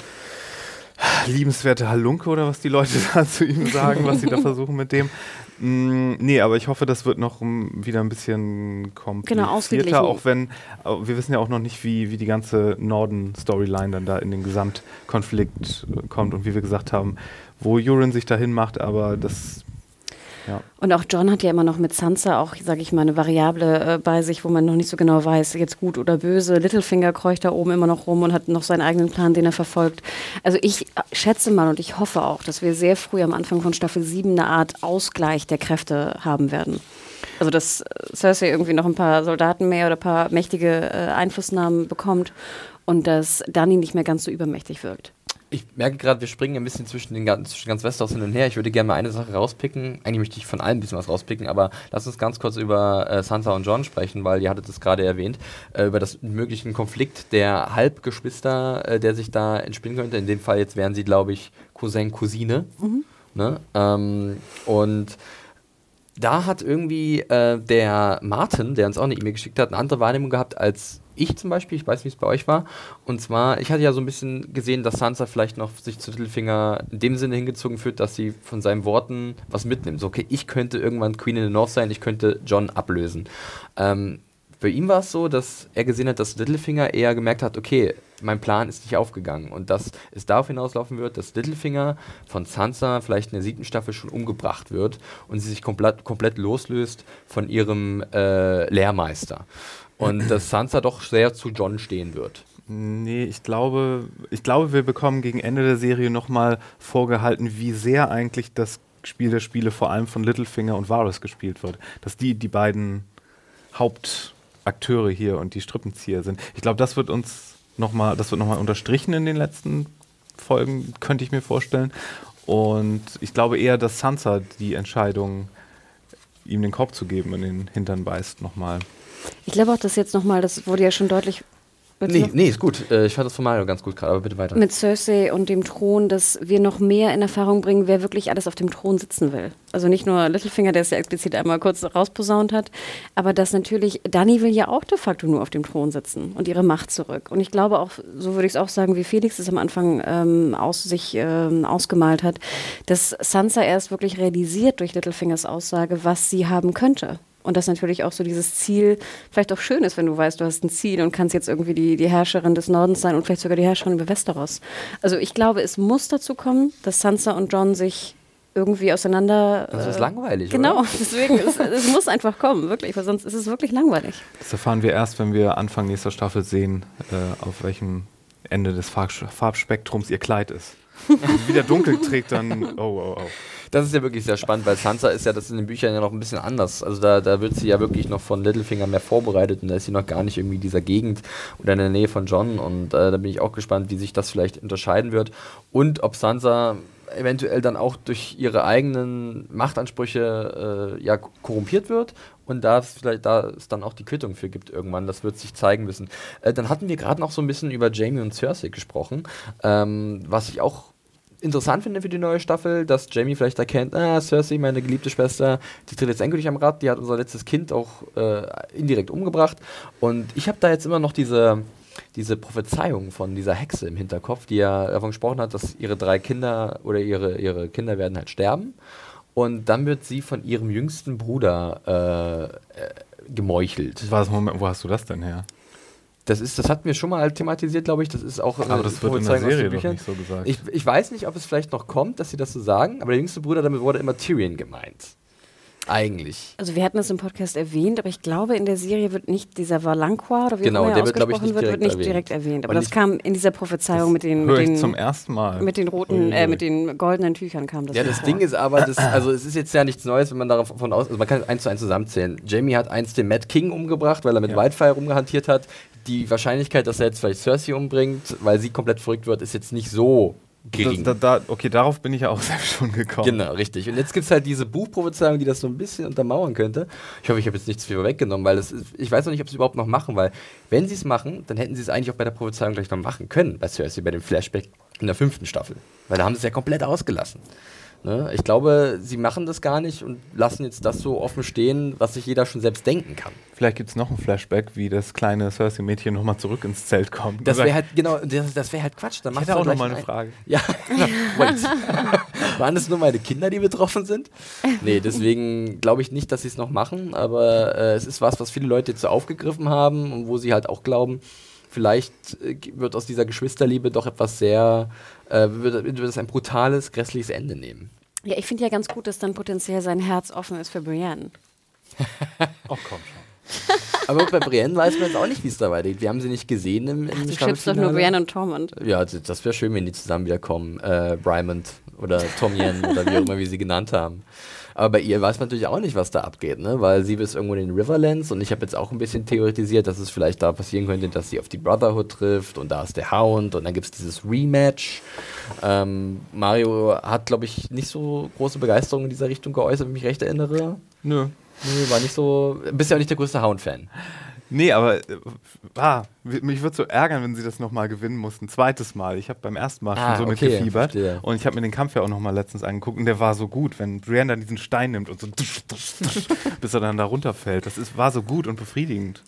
Speaker 3: liebenswerte Halunke oder was die Leute da zu ihm sagen, was sie da versuchen mit dem. Mm, nee, aber ich hoffe, das wird noch wieder ein bisschen komplizierter, genau, auch wenn wir wissen ja auch noch nicht, wie, wie die ganze Norden-Storyline dann da in den Gesamtkonflikt äh, kommt und wie wir gesagt haben, wo Euron sich dahin macht, aber das
Speaker 2: Und auch John hat ja immer noch mit Sansa auch, sage ich mal, eine Variable äh, bei sich, wo man noch nicht so genau weiß, jetzt gut oder böse. Littlefinger kreucht da oben immer noch rum und hat noch seinen eigenen Plan, den er verfolgt. Also ich schätze mal und ich hoffe auch, dass wir sehr früh am Anfang von Staffel 7 eine Art Ausgleich der Kräfte haben werden. Also dass äh, Cersei irgendwie noch ein paar Soldaten mehr oder ein paar mächtige äh, Einflussnahmen bekommt und dass Dani nicht mehr ganz so übermächtig wirkt.
Speaker 1: Ich merke gerade, wir springen ein bisschen zwischen, den, zwischen ganz Westeros hin und her. Ich würde gerne mal eine Sache rauspicken. Eigentlich möchte ich von allem ein bisschen was rauspicken, aber lass uns ganz kurz über äh, Sansa und John sprechen, weil ihr hattet es gerade erwähnt, äh, über das möglichen Konflikt der Halbgeschwister, äh, der sich da entspinnen könnte. In dem Fall jetzt wären sie, glaube ich, Cousin, Cousine. Mhm. Ne? Ähm, und da hat irgendwie äh, der Martin, der uns auch eine E-Mail geschickt hat, eine andere Wahrnehmung gehabt als ich zum Beispiel, ich weiß, nicht, wie es bei euch war. Und zwar, ich hatte ja so ein bisschen gesehen, dass Sansa vielleicht noch sich zu Littlefinger in dem Sinne hingezogen fühlt, dass sie von seinen Worten was mitnimmt. So, okay, ich könnte irgendwann Queen in the North sein, ich könnte John ablösen. Ähm, für ihn war es so, dass er gesehen hat, dass Littlefinger eher gemerkt hat, okay, mein Plan ist nicht aufgegangen und dass es darauf hinauslaufen wird, dass Littlefinger von Sansa vielleicht in der siebten Staffel schon umgebracht wird und sie sich komplett, komplett loslöst von ihrem äh, Lehrmeister und dass Sansa doch sehr zu John stehen wird.
Speaker 3: Nee, ich glaube, ich glaube, wir bekommen gegen Ende der Serie nochmal vorgehalten, wie sehr eigentlich das Spiel der Spiele vor allem von Littlefinger und Varus gespielt wird. Dass die die beiden Hauptakteure hier und die Strippenzieher sind. Ich glaube, das wird uns nochmal, das wird nochmal unterstrichen in den letzten Folgen, könnte ich mir vorstellen. Und ich glaube eher, dass Sansa die Entscheidung, ihm den Kopf zu geben, in den Hintern beißt, nochmal.
Speaker 2: Ich glaube auch, dass jetzt nochmal, das wurde ja schon deutlich
Speaker 1: Nee, nee, ist gut. Äh, ich fand das von Mario ganz gut gerade, aber bitte weiter.
Speaker 2: Mit Cersei und dem Thron, dass wir noch mehr in Erfahrung bringen, wer wirklich alles auf dem Thron sitzen will. Also nicht nur Littlefinger, der es ja explizit einmal kurz rausposaunt hat, aber dass natürlich, Dani will ja auch de facto nur auf dem Thron sitzen und ihre Macht zurück. Und ich glaube auch, so würde ich es auch sagen, wie Felix es am Anfang ähm, aus sich ähm, ausgemalt hat, dass Sansa erst wirklich realisiert durch Littlefingers Aussage, was sie haben könnte. Und dass natürlich auch so dieses Ziel vielleicht auch schön ist, wenn du weißt, du hast ein Ziel und kannst jetzt irgendwie die, die Herrscherin des Nordens sein und vielleicht sogar die Herrscherin über Westeros. Also ich glaube, es muss dazu kommen, dass Sansa und John sich irgendwie auseinander.
Speaker 1: Das ist äh, langweilig.
Speaker 2: Genau,
Speaker 1: oder?
Speaker 2: deswegen, es, es muss einfach kommen, wirklich, weil sonst ist es wirklich langweilig.
Speaker 3: Das erfahren wir erst, wenn wir Anfang nächster Staffel sehen, äh, auf welchem Ende des Farb Farbspektrums ihr Kleid ist. Wieder dunkel trägt, dann. Oh, oh, oh.
Speaker 1: Das ist ja wirklich sehr spannend, weil Sansa ist ja das in den Büchern ja noch ein bisschen anders. Also da, da wird sie ja wirklich noch von Littlefinger mehr vorbereitet und da ist sie noch gar nicht irgendwie dieser Gegend oder in der Nähe von John und äh, da bin ich auch gespannt, wie sich das vielleicht unterscheiden wird und ob Sansa eventuell dann auch durch ihre eigenen Machtansprüche äh, ja korrumpiert wird und da es vielleicht da es dann auch die Quittung für gibt irgendwann, das wird sich zeigen müssen. Äh, dann hatten wir gerade noch so ein bisschen über Jamie und Cersei gesprochen, ähm, was ich auch interessant finde für die neue Staffel, dass Jamie vielleicht erkennt, ah, Cersei, meine geliebte Schwester, die tritt jetzt endgültig am Rad, die hat unser letztes Kind auch äh, indirekt umgebracht. Und ich habe da jetzt immer noch diese, diese Prophezeiung von dieser Hexe im Hinterkopf, die ja davon gesprochen hat, dass ihre drei Kinder oder ihre, ihre Kinder werden halt sterben. Und dann wird sie von ihrem jüngsten Bruder äh, äh, gemeuchelt.
Speaker 3: Was, Moment, wo hast du das denn her?
Speaker 1: Das, ist, das hatten wir schon mal thematisiert, glaube ich. Das ist auch.
Speaker 3: Aber das wird in der Serie doch nicht so gesagt.
Speaker 1: Ich, ich weiß nicht, ob es vielleicht noch kommt, dass sie das so sagen, aber der jüngste Bruder, damit wurde immer Tyrion gemeint. Eigentlich.
Speaker 2: Also wir hatten es im Podcast erwähnt, aber ich glaube, in der Serie wird nicht dieser Valanqua oder wie
Speaker 1: genau,
Speaker 2: der
Speaker 1: wird,
Speaker 2: ausgesprochen
Speaker 1: ich,
Speaker 2: wird, wird nicht
Speaker 1: erwähnt.
Speaker 2: direkt erwähnt. Aber
Speaker 1: Und
Speaker 2: das kam in dieser Prophezeiung mit den, mit den,
Speaker 3: zum ersten Mal.
Speaker 2: mit den roten, äh, mit den goldenen Tüchern kam das.
Speaker 1: Ja, das
Speaker 2: vor.
Speaker 1: Ding ist aber, das, also es ist jetzt ja nichts Neues, wenn man davon aus, also man kann es eins zu eins zusammenzählen. Jamie hat einst den Mad King umgebracht, weil er mit
Speaker 3: Ja.
Speaker 1: Wildfire rumgehantiert hat. Die Wahrscheinlichkeit, dass er jetzt vielleicht Cersei umbringt, weil sie komplett verrückt wird, ist jetzt nicht so gering.
Speaker 3: Da, da, okay, darauf bin ich ja auch selbst schon gekommen.
Speaker 1: Genau, richtig. Und jetzt gibt es halt diese Buchprophezeiung, die das so ein bisschen untermauern könnte. Ich hoffe, ich habe jetzt nichts viel weggenommen, weil das ist, ich weiß noch nicht, ob sie überhaupt noch machen, weil wenn sie es machen, dann hätten sie es eigentlich auch bei der Prophezeiung gleich noch machen können, bei Cersei, bei dem Flashback in der fünften Staffel. Weil da haben sie es ja komplett ausgelassen. Ne? Ich glaube, sie machen das gar nicht und lassen jetzt das so offen stehen, was sich jeder schon selbst denken kann.
Speaker 3: Vielleicht gibt es noch ein Flashback, wie das kleine Cersei-Mädchen nochmal zurück ins Zelt kommt.
Speaker 1: Das wäre halt, genau, das, das wäre halt Quatsch. Dann
Speaker 3: ich hätte auch nochmal eine
Speaker 1: ein-
Speaker 3: Frage.
Speaker 1: Ja, wait. Waren es nur meine Kinder, die betroffen sind? Nee, deswegen glaube ich nicht, dass sie es noch machen, aber äh, es ist was, was viele Leute jetzt so aufgegriffen haben und wo sie halt auch glauben, vielleicht äh, wird aus dieser Geschwisterliebe doch etwas sehr, äh, wird, wird es ein brutales, grässliches Ende nehmen.
Speaker 2: Ja, ich finde ja ganz gut, dass dann potenziell sein Herz offen ist für Brienne.
Speaker 3: Oh, komm schon.
Speaker 1: Aber bei Brienne weiß man jetzt auch nicht, wie es da weitergeht. Wir haben sie nicht gesehen im, im
Speaker 2: Du schützt doch nur. Brienne und Tormund.
Speaker 1: Ja, das, das wäre schön, wenn die zusammen wiederkommen. Äh, Brymond oder Tom Yen oder wie auch immer wir sie genannt haben. Aber bei ihr weiß man natürlich auch nicht, was da abgeht, ne? weil sie ist irgendwo in den Riverlands und ich habe jetzt auch ein bisschen theoretisiert, dass es vielleicht da passieren könnte, dass sie auf die Brotherhood trifft und da ist der Hound und dann gibt es dieses Rematch. Ähm, Mario hat, glaube ich, nicht so große Begeisterung in dieser Richtung geäußert, wenn ich mich recht erinnere.
Speaker 3: Nö.
Speaker 1: Nee, war nicht so. Bist ja auch nicht der größte Hound-Fan.
Speaker 3: Nee, aber äh, ah, mich würde so ärgern, wenn sie das nochmal gewinnen mussten. Zweites Mal. Ich habe beim ersten Mal
Speaker 1: Ah,
Speaker 3: schon so
Speaker 1: okay,
Speaker 3: mitgefiebert.
Speaker 1: verstehe.
Speaker 3: Und ich habe mir den Kampf ja auch nochmal letztens angeguckt und der war so gut, wenn Brienne dann diesen Stein nimmt und so bis er dann da runterfällt. Das ist, war so gut und befriedigend.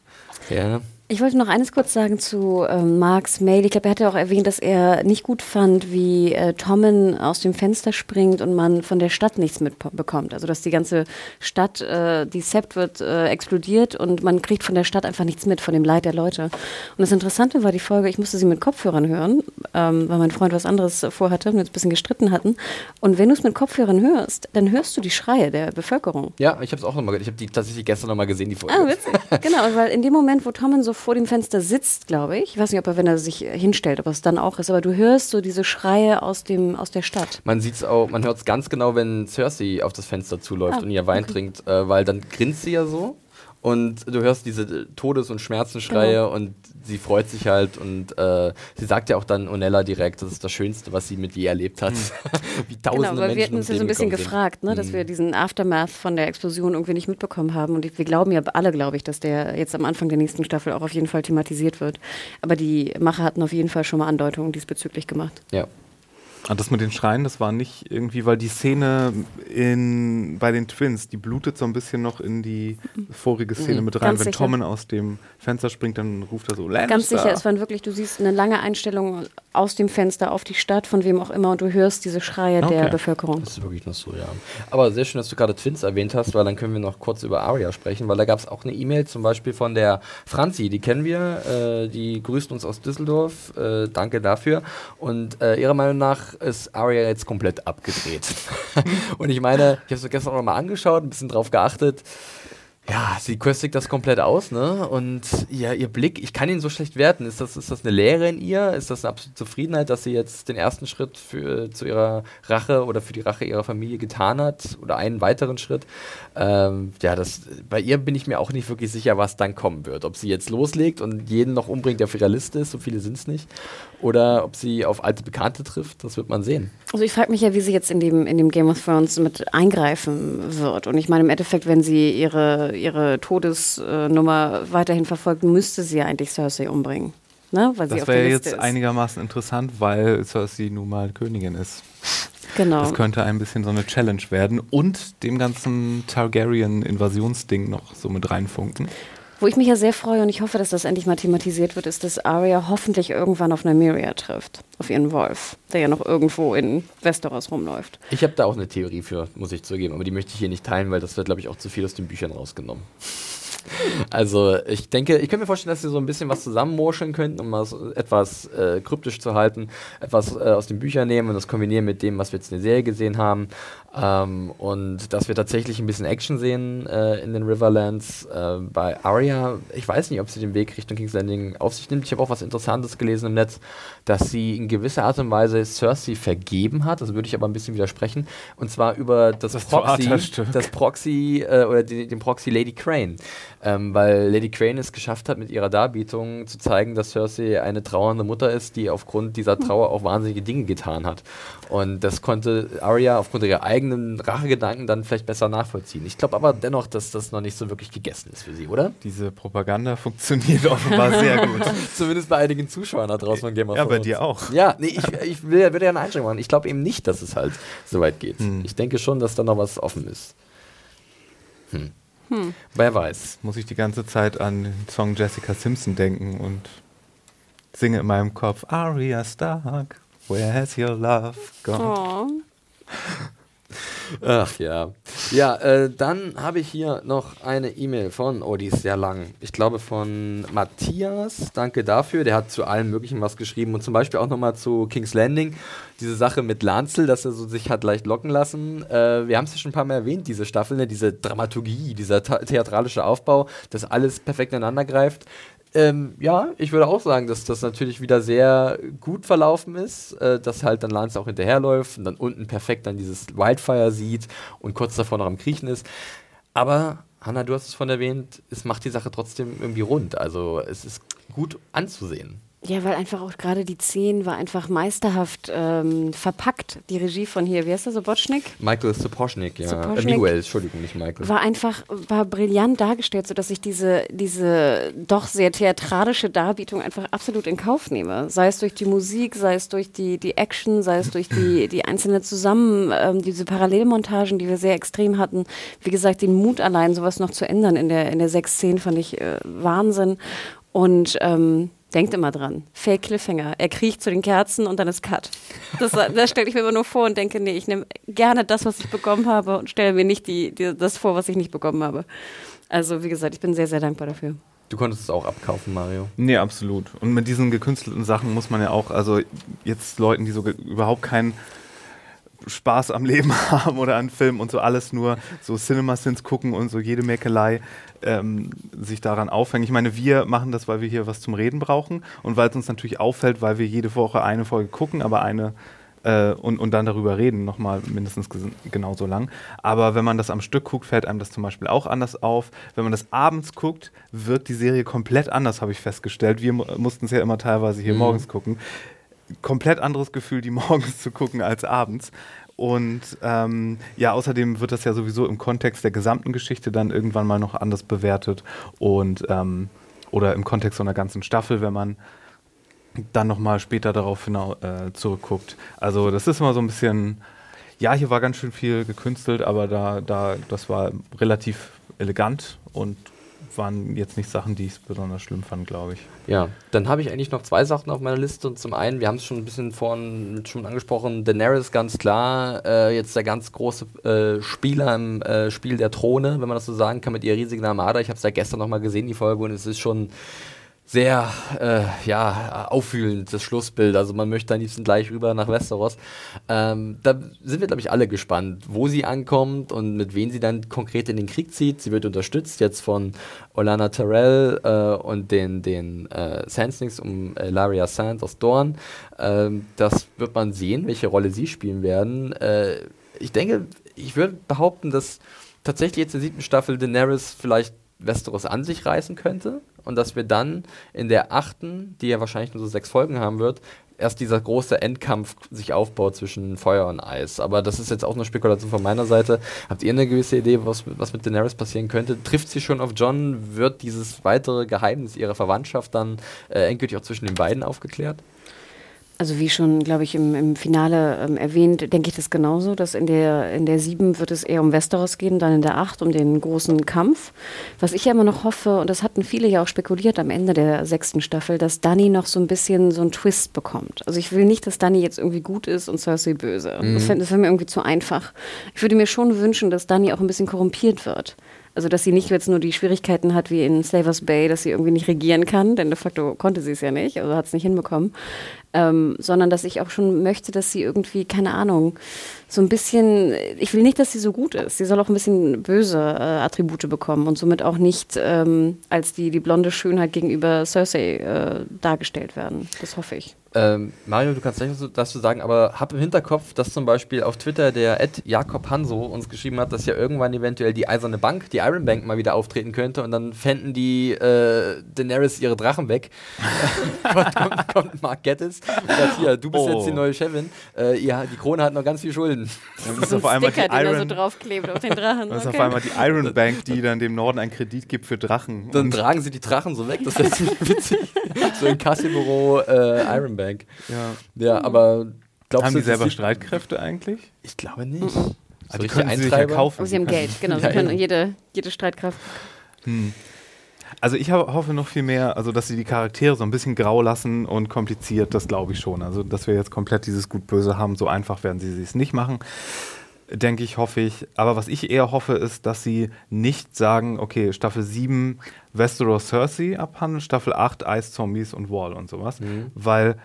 Speaker 1: Ja.
Speaker 2: Ich wollte noch eines kurz sagen zu ähm, Marks Mail. Ich glaube, er hatte auch erwähnt, dass er nicht gut fand, wie äh, Tommen aus dem Fenster springt und man von der Stadt nichts mitbekommt. Also, dass die ganze Stadt, äh, die Sept wird äh, explodiert und man kriegt von der Stadt einfach nichts mit, von dem Leid der Leute. Und das Interessante war die Folge, ich musste sie mit Kopfhörern hören, ähm, weil mein Freund was anderes vorhatte und wir uns ein bisschen gestritten hatten. Und wenn du es mit Kopfhörern hörst, dann hörst du die Schreie der Bevölkerung.
Speaker 1: Ja, ich habe es auch nochmal, ich habe die tatsächlich gestern nochmal gesehen, die Folge.
Speaker 2: Ah, witzig. genau, weil in dem Moment, wo Tommen so vor dem Fenster sitzt, glaube ich. Ich weiß nicht, ob er, wenn er sich hinstellt, ob es dann auch ist, aber du hörst so diese Schreie aus, dem, aus der Stadt.
Speaker 1: Man sieht's auch, man hört es ganz genau, wenn Cersei auf das Fenster zuläuft
Speaker 2: Ah,
Speaker 1: und ihr Wein
Speaker 2: okay.
Speaker 1: trinkt, äh, weil dann grinst sie ja so und du hörst diese Todes- und Schmerzenschreie
Speaker 2: Genau.
Speaker 1: und sie freut sich halt und äh, sie sagt ja auch dann Onella direkt, das ist das Schönste, was sie mit je erlebt hat. Wie tausende
Speaker 2: Genau, weil
Speaker 1: Menschen
Speaker 2: wir hatten uns ja so ein bisschen gefragt, ne, dass
Speaker 1: Mhm.
Speaker 2: wir diesen Aftermath von der Explosion irgendwie nicht mitbekommen haben. Und wir glauben ja alle, glaube ich, dass der jetzt am Anfang der nächsten Staffel auch auf jeden Fall thematisiert wird. Aber die Macher hatten auf jeden Fall schon mal Andeutungen diesbezüglich gemacht.
Speaker 1: Ja.
Speaker 3: Ah, das mit den Schreien, das war nicht irgendwie, weil die Szene in, bei den Twins, die blutet so ein bisschen noch in die vorige Szene
Speaker 1: Mhm.
Speaker 3: mit rein. Wenn
Speaker 2: sicher.
Speaker 3: Tommen aus dem Fenster springt, dann ruft er so Lannister.
Speaker 2: Ganz sicher, es waren wirklich, du siehst eine lange Einstellung aus dem Fenster auf die Stadt, von wem auch immer, und du hörst diese Schreie der
Speaker 3: Okay.
Speaker 2: Bevölkerung.
Speaker 1: Das ist wirklich noch so, ja. Aber sehr schön, dass du gerade Twins erwähnt hast, weil dann können wir noch kurz über Aria sprechen, weil da gab es auch eine E-Mail zum Beispiel von der Franzi, die kennen wir, äh, die grüßt uns aus Düsseldorf, äh, danke dafür. Und äh, ihrer Meinung nach ist Aria jetzt komplett abgedreht. Und ich meine, ich habe es gestern auch nochmal angeschaut, ein bisschen drauf geachtet. Ja, sie köstigt das komplett aus, ne? Und ja, ihr Blick, ich kann ihn so schlecht werten. Ist das, ist das eine Leere in ihr? Ist das eine absolute Zufriedenheit, dass sie jetzt den ersten Schritt für, zu ihrer Rache oder für die Rache ihrer Familie getan hat? Oder einen weiteren Schritt? Ähm, ja, das, bei ihr bin ich mir auch nicht wirklich sicher, was dann kommen wird. Ob sie jetzt loslegt und jeden noch umbringt, der auf ihrer Liste ist, so viele sind es nicht. Oder ob sie auf alte Bekannte trifft, das wird man sehen.
Speaker 2: Also ich frage mich ja, wie sie jetzt in dem, in dem Game of Thrones mit eingreifen wird. Und ich meine, im Endeffekt, wenn sie ihre, ihre Todesnummer weiterhin verfolgt, müsste sie ja eigentlich Cersei umbringen. Ne? Weil
Speaker 3: Das wäre jetzt
Speaker 2: ist.
Speaker 3: einigermaßen interessant, weil Cersei nun mal Königin ist.
Speaker 2: Genau.
Speaker 3: Das könnte ein bisschen so eine Challenge werden und dem ganzen Targaryen-Invasionsding noch so mit reinfunken.
Speaker 2: Wo ich mich ja sehr freue und ich hoffe, dass das endlich mal thematisiert wird, ist, dass Arya hoffentlich irgendwann auf Nymeria trifft. Auf ihren Wolf, der ja noch irgendwo in Westeros rumläuft.
Speaker 1: Ich habe da auch eine Theorie für, muss ich zugeben, aber die möchte ich hier nicht teilen, weil das wird, glaube ich, auch zu viel aus den Büchern rausgenommen. Also ich denke, ich könnte mir vorstellen, dass sie so ein bisschen was zusammenmurscheln könnten, um das etwas äh, kryptisch zu halten, etwas äh, aus den Büchern nehmen und das kombinieren mit dem, was wir jetzt in der Serie gesehen haben. Ähm, und dass wir tatsächlich ein bisschen Action sehen äh, in den Riverlands. Äh, bei Arya, ich weiß nicht, ob sie den Weg Richtung King's Landing auf sich nimmt. Ich habe auch was Interessantes gelesen im Netz, dass sie in gewisser Art und Weise Cersei vergeben hat. Das würde ich aber ein bisschen widersprechen. Und zwar über das,
Speaker 3: Das
Speaker 1: Proxy, das Proxy äh, oder die, den Proxy Lady Crane. Ähm, weil Lady Crane es geschafft hat, mit ihrer Darbietung zu zeigen, dass Cersei eine trauernde Mutter ist, die aufgrund dieser Trauer auch wahnsinnige Dinge getan hat. Und das konnte Arya aufgrund ihrer eigenen Rachegedanken dann vielleicht besser nachvollziehen. Ich glaube aber dennoch, dass das noch nicht so wirklich gegessen ist für sie, oder?
Speaker 3: Diese Propaganda funktioniert offenbar sehr gut.
Speaker 1: Zumindest bei einigen Zuschauern da draußen von Game of
Speaker 3: Ja, bei
Speaker 1: Thrones.
Speaker 3: dir auch.
Speaker 1: Ja, nee, ich, ich will, würde ja eine Einschränkung machen. Ich glaube eben nicht, dass es halt so weit geht.
Speaker 3: Hm.
Speaker 1: Ich denke schon, dass da noch was offen ist. Hm. Wer weiß.
Speaker 3: Muss ich die ganze Zeit an den Song Jessica Simpson denken und singe in meinem Kopf Arya Stark, where has your love gone?
Speaker 2: Oh.
Speaker 1: Ach ja. Ja, äh, dann habe ich hier noch eine E-Mail von, oh, die ist sehr lang. Ich glaube von Matthias. Danke dafür. Der hat zu allem Möglichen was geschrieben und zum Beispiel auch nochmal zu King's Landing. Diese Sache mit Lanzel, dass er so sich hat leicht locken lassen. Äh, wir haben es ja schon ein paar Mal erwähnt, diese Staffel, ne? diese Dramaturgie, dieser theatralische Aufbau, dass alles perfekt ineinander greift. Ähm, ja, ich würde auch sagen, dass das natürlich wieder sehr gut verlaufen ist, äh, dass halt dann Lance auch hinterherläuft und dann unten perfekt dann dieses Wildfire sieht und kurz davor noch am Kriechen ist. Aber, Hanna, du hast es von erwähnt, es macht die Sache trotzdem irgendwie rund. Also es ist gut anzusehen.
Speaker 2: Ja, weil einfach auch gerade die 10 war einfach meisterhaft ähm, verpackt. Die Regie von hier, wie heißt der, Sobocznik?
Speaker 1: Michael Sapochnik, ja.
Speaker 2: Sapochnik.
Speaker 1: Äh, Miguel, Entschuldigung, nicht Michael.
Speaker 2: War einfach, war brillant dargestellt, sodass ich diese, diese doch sehr theatralische Darbietung einfach absolut in Kauf nehme. Sei es durch die Musik, sei es durch die, die Action, sei es durch die, die einzelnen Zusammen, ähm, diese Parallelmontagen, die wir sehr extrem hatten. Wie gesagt, den Mut allein, sowas noch zu ändern in der, in der 6-10 fand ich äh, Wahnsinn. Und ähm, denkt immer dran, Fake Cliffhanger. Er kriecht zu den Kerzen und dann ist Cut. Das, das stelle ich mir immer nur vor und denke, nee, ich nehme gerne das, was ich bekommen habe und stelle mir nicht die, die, das vor, was ich nicht bekommen habe. Also wie gesagt, ich bin sehr, sehr dankbar dafür.
Speaker 1: Du konntest es auch abkaufen, Mario.
Speaker 3: Nee, absolut. Und mit diesen gekünstelten Sachen muss man ja auch, also jetzt Leuten, die so überhaupt kein Spaß am Leben haben oder an Filmen und so alles nur so Cinema-Sins gucken und so jede Mäkelei ähm, sich daran aufhängen. Ich meine, wir machen das, weil wir hier was zum Reden brauchen und weil es uns natürlich auffällt, weil wir jede Woche eine Folge gucken, aber eine äh, und, und dann darüber reden, nochmal mindestens genauso lang. Aber wenn man das am Stück guckt, fällt einem das zum Beispiel auch anders auf. Wenn man das abends guckt, wirkt die Serie komplett anders, habe ich festgestellt. Wir mussten es ja immer teilweise hier mhm. morgens gucken komplett anderes Gefühl, die morgens zu gucken als abends. Und ähm, ja, außerdem wird das ja sowieso im Kontext der gesamten Geschichte dann irgendwann mal noch anders bewertet und ähm, oder im Kontext so einer ganzen Staffel, wenn man dann nochmal später darauf hinaus, äh, zurückguckt. Also das ist immer so ein bisschen, ja, hier war ganz schön viel gekünstelt, aber da, da, das war relativ elegant und waren jetzt nicht Sachen, die ich besonders schlimm fand, glaube ich.
Speaker 1: Ja, dann habe ich eigentlich noch zwei Sachen auf meiner Liste. Und zum einen, wir haben es schon ein bisschen vorhin schon angesprochen, Daenerys ganz klar, äh, jetzt der ganz große äh, Spieler im äh, Spiel der Throne, wenn man das so sagen kann, mit ihrer riesigen Armada. Ich habe es ja gestern noch mal gesehen, die Folge, und es ist schon sehr äh, ja, auffühlend, das Schlussbild. Also man möchte am liebsten gleich rüber nach Westeros. Ähm, da sind wir, glaube ich, alle gespannt, wo sie ankommt und mit wem sie dann konkret in den Krieg zieht. Sie wird unterstützt jetzt von Olana Terrell äh, und den, den äh, Sandslings um äh, Laria Sand aus Dorn. Ähm, das wird man sehen, welche Rolle sie spielen werden. Äh, ich denke, ich würde behaupten, dass tatsächlich jetzt in der siebten Staffel Daenerys vielleicht Westeros an sich reißen könnte und dass wir dann in der achten, die ja wahrscheinlich nur so sechs Folgen haben wird, erst dieser große Endkampf sich aufbaut zwischen Feuer und Eis. Aber das ist jetzt auch eine Spekulation von meiner Seite. Habt ihr eine gewisse Idee, was, was mit Daenerys passieren könnte? Trifft sie schon auf John? Wird dieses weitere Geheimnis ihrer Verwandtschaft dann äh, endgültig auch zwischen den beiden aufgeklärt?
Speaker 2: Also wie schon, glaube ich, im, im Finale ähm, erwähnt, denke ich das genauso, dass in der, in der 7 wird es eher um Westeros gehen, dann in der 8 um den großen Kampf. Was ich ja immer noch hoffe, und das hatten viele ja auch spekuliert am Ende der sechsten Staffel, dass Dani noch so ein bisschen so einen Twist bekommt. Also ich will nicht, dass Dani jetzt irgendwie gut ist und Cersei böse. Mhm. Das wäre mir irgendwie zu einfach. Ich würde mir schon wünschen, dass Dani auch ein bisschen korrumpiert wird. Also, dass sie nicht jetzt nur die Schwierigkeiten hat wie in Slavers Bay, dass sie irgendwie nicht regieren kann, denn de facto konnte sie es ja nicht, also hat es nicht hinbekommen, ähm, sondern dass ich auch schon möchte, dass sie irgendwie, keine Ahnung, so ein bisschen, ich will nicht, dass sie so gut ist. Sie soll auch ein bisschen böse äh, Attribute bekommen und somit auch nicht ähm, als die, die blonde Schönheit gegenüber Cersei äh, dargestellt werden. Das hoffe ich.
Speaker 1: Ähm, Mario, du kannst gleich was dazu sagen, aber hab im Hinterkopf, dass zum Beispiel auf Twitter der Ed Jakob Hanso uns geschrieben hat, dass ja irgendwann eventuell die Eiserne Bank, die Iron Bank mal wieder auftreten könnte und dann fänden die äh, Daenerys ihre Drachen weg. kommt, kommt, kommt Mark Gettis und sagt, hier, du bist oh. jetzt die neue Chefin, äh, ja, die Krone hat noch ganz viel Schulden.
Speaker 2: Das ist so auf einmal Sticker, die Iron, so draufklebt auf den Drachen.
Speaker 3: Das ist okay. auf einmal die Iron Bank, die dann dem Norden einen Kredit gibt für Drachen.
Speaker 1: Dann tragen sie die Drachen so weg, das ist witzig. so ein Kassibüro äh, Iron Bank. Bank. Ja, ja aber
Speaker 3: glaubst Haben du, die selber Streitkräfte eigentlich?
Speaker 1: Ich glaube nicht. Mhm.
Speaker 3: Also die können sie sich ja kaufen.
Speaker 2: Oh, sie haben Geld, genau. Sie können jede, jede Streitkraft.
Speaker 3: Hm. Also ich hoffe noch viel mehr, also dass sie die Charaktere so ein bisschen grau lassen und kompliziert, das glaube ich schon. Also dass wir jetzt komplett dieses Gut-Böse haben, so einfach werden sie es nicht machen denke ich, hoffe ich. Aber was ich eher hoffe, ist, dass sie nicht sagen, okay, Staffel 7 Westeros Cersei abhandeln, Staffel 8 Ice Zombies und Wall und sowas. Mhm. Weil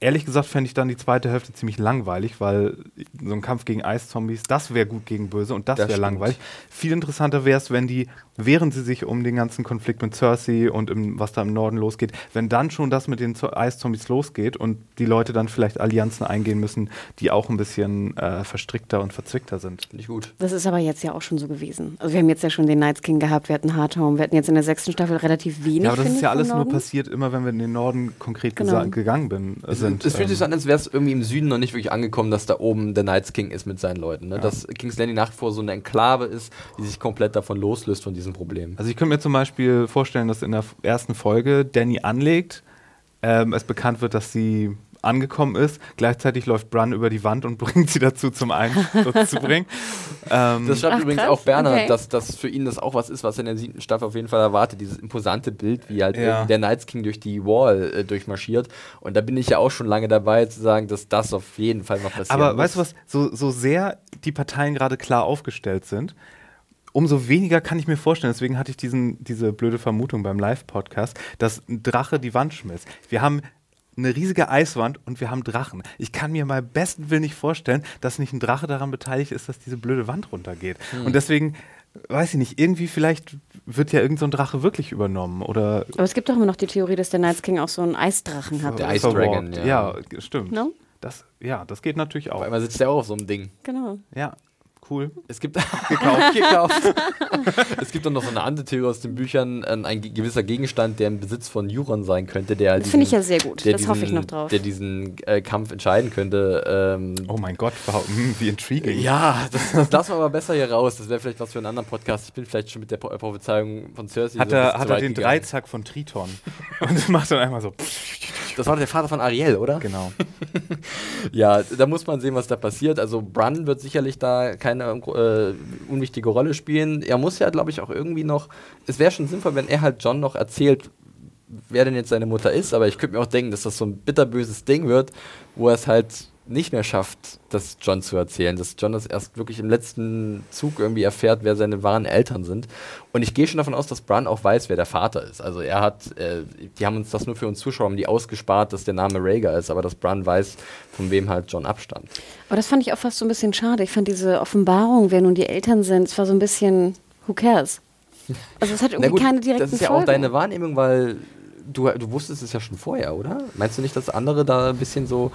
Speaker 3: ehrlich gesagt fände ich dann die zweite Hälfte ziemlich langweilig, weil so ein Kampf gegen Eiszombies, das wäre gut gegen Böse und das, das wäre langweilig. Viel interessanter wäre es, wenn die, während sie sich um den ganzen Konflikt mit Cersei und im, was da im Norden losgeht, wenn dann schon das mit den Eiszombies losgeht und die Leute dann vielleicht Allianzen eingehen müssen, die auch ein bisschen äh, verstrickter und verzwickter sind.
Speaker 1: Nicht gut.
Speaker 2: Das ist aber jetzt ja auch schon so gewesen. Also wir haben jetzt ja schon den Night's King gehabt, wir hatten Hardhome, wir hatten jetzt in der sechsten Staffel relativ wenig. Ja,
Speaker 3: aber das ist ja alles nur passiert, immer wenn wir in den Norden konkret genau. gegangen bin,
Speaker 1: sind sind. Es fühlt sich so an, als wäre es irgendwie im Süden noch nicht wirklich angekommen, dass da oben der Night's King ist mit seinen Leuten. Ne? Ja. Dass King's Landing nach wie vor so eine Enklave ist, die sich komplett davon loslöst von diesem Problem.
Speaker 3: Also ich könnte mir zum Beispiel vorstellen, dass in der ersten Folge Danny anlegt, ähm, es bekannt wird, dass sie angekommen ist. Gleichzeitig läuft Brun über die Wand und bringt sie dazu, zum Einsturz zu bringen.
Speaker 1: Ähm das schreibt Ach, übrigens krass. auch Bernhard, okay. dass, dass für ihn das auch was ist, was er in der siebten Staffel auf jeden Fall erwartet. Dieses imposante Bild, wie halt ja. der Night's King durch die Wall äh, durchmarschiert. Und da bin ich ja auch schon lange dabei zu sagen, dass das auf jeden Fall noch passiert.
Speaker 3: Aber muss. weißt du was, so, so sehr die Parteien gerade klar aufgestellt sind, umso weniger kann ich mir vorstellen, deswegen hatte ich diesen, diese blöde Vermutung beim Live-Podcast, dass ein Drache die Wand schmilzt. Wir haben eine riesige Eiswand und wir haben Drachen. Ich kann mir mal besten Willen nicht vorstellen, dass nicht ein Drache daran beteiligt ist, dass diese blöde Wand runtergeht.
Speaker 1: Hm.
Speaker 3: Und deswegen, weiß ich nicht, irgendwie vielleicht wird ja irgendein so ein Drache wirklich übernommen oder
Speaker 2: Aber es gibt doch immer noch die Theorie, dass der Night King auch so einen Eisdrachen hat.
Speaker 1: Der Ice. Dragon, ja.
Speaker 3: Ja, stimmt.
Speaker 2: No?
Speaker 3: Das, ja, das geht natürlich auch.
Speaker 1: einmal sitzt der auch auf so einem Ding.
Speaker 2: Genau.
Speaker 3: Ja, cool.
Speaker 1: Es gibt gekauft, gekauft. es gibt auch noch so eine andere Theorie aus den Büchern, ein ge- gewisser Gegenstand, der im Besitz von Juron sein könnte, der
Speaker 2: Das finde ich
Speaker 1: diesen-
Speaker 2: ja sehr gut.
Speaker 1: der
Speaker 2: Das hoffe ich
Speaker 1: diesen-
Speaker 2: noch drauf.
Speaker 1: Der diesen äh, Kampf entscheiden könnte. Ähm,
Speaker 3: Oh mein Gott, wow, hm, wie intriguing.
Speaker 1: Ja, das, das lassen wir aber besser hier raus. Das wäre vielleicht was für einen anderen Podcast. Ich bin vielleicht schon mit der Pro äh, Prophezeiung von Cersei.
Speaker 3: Hat
Speaker 1: so
Speaker 3: er, hat er den
Speaker 1: gegangen.
Speaker 3: Dreizack von Triton und macht dann einmal so.
Speaker 1: Das war doch der Vater von Ariel, oder?
Speaker 3: Genau.
Speaker 1: Ja, da muss man sehen, was da passiert. Also Bran wird sicherlich da keine äh, unwichtige Rolle spielen. Er muss ja, glaube ich, auch irgendwie noch. Es wäre schon sinnvoll, wenn er halt John noch erzählt, wer denn jetzt seine Mutter ist. Aber ich könnte mir auch denken, dass das so ein bitterböses Ding wird, wo er es halt nicht mehr schafft, das John zu erzählen. Dass John das erst wirklich im letzten Zug irgendwie erfährt, wer seine wahren Eltern sind. Und ich gehe schon davon aus, dass Bran auch weiß, wer der Vater ist. Also er hat, äh, die haben uns das nur für uns Zuschauer haben die ausgespart, dass der Name Rhaegar ist, aber dass Bran weiß, von wem halt John abstammt.
Speaker 2: Aber das fand ich auch fast so ein bisschen schade. Ich fand diese Offenbarung, wer nun die Eltern sind, es war so ein bisschen, who cares? Also es hat irgendwie
Speaker 1: gut,
Speaker 2: keine direkten
Speaker 1: das ist ja auch
Speaker 2: Folgen.
Speaker 1: deine Wahrnehmung, weil du, du wusstest es ja schon vorher, oder? Meinst du nicht, dass andere da ein bisschen so,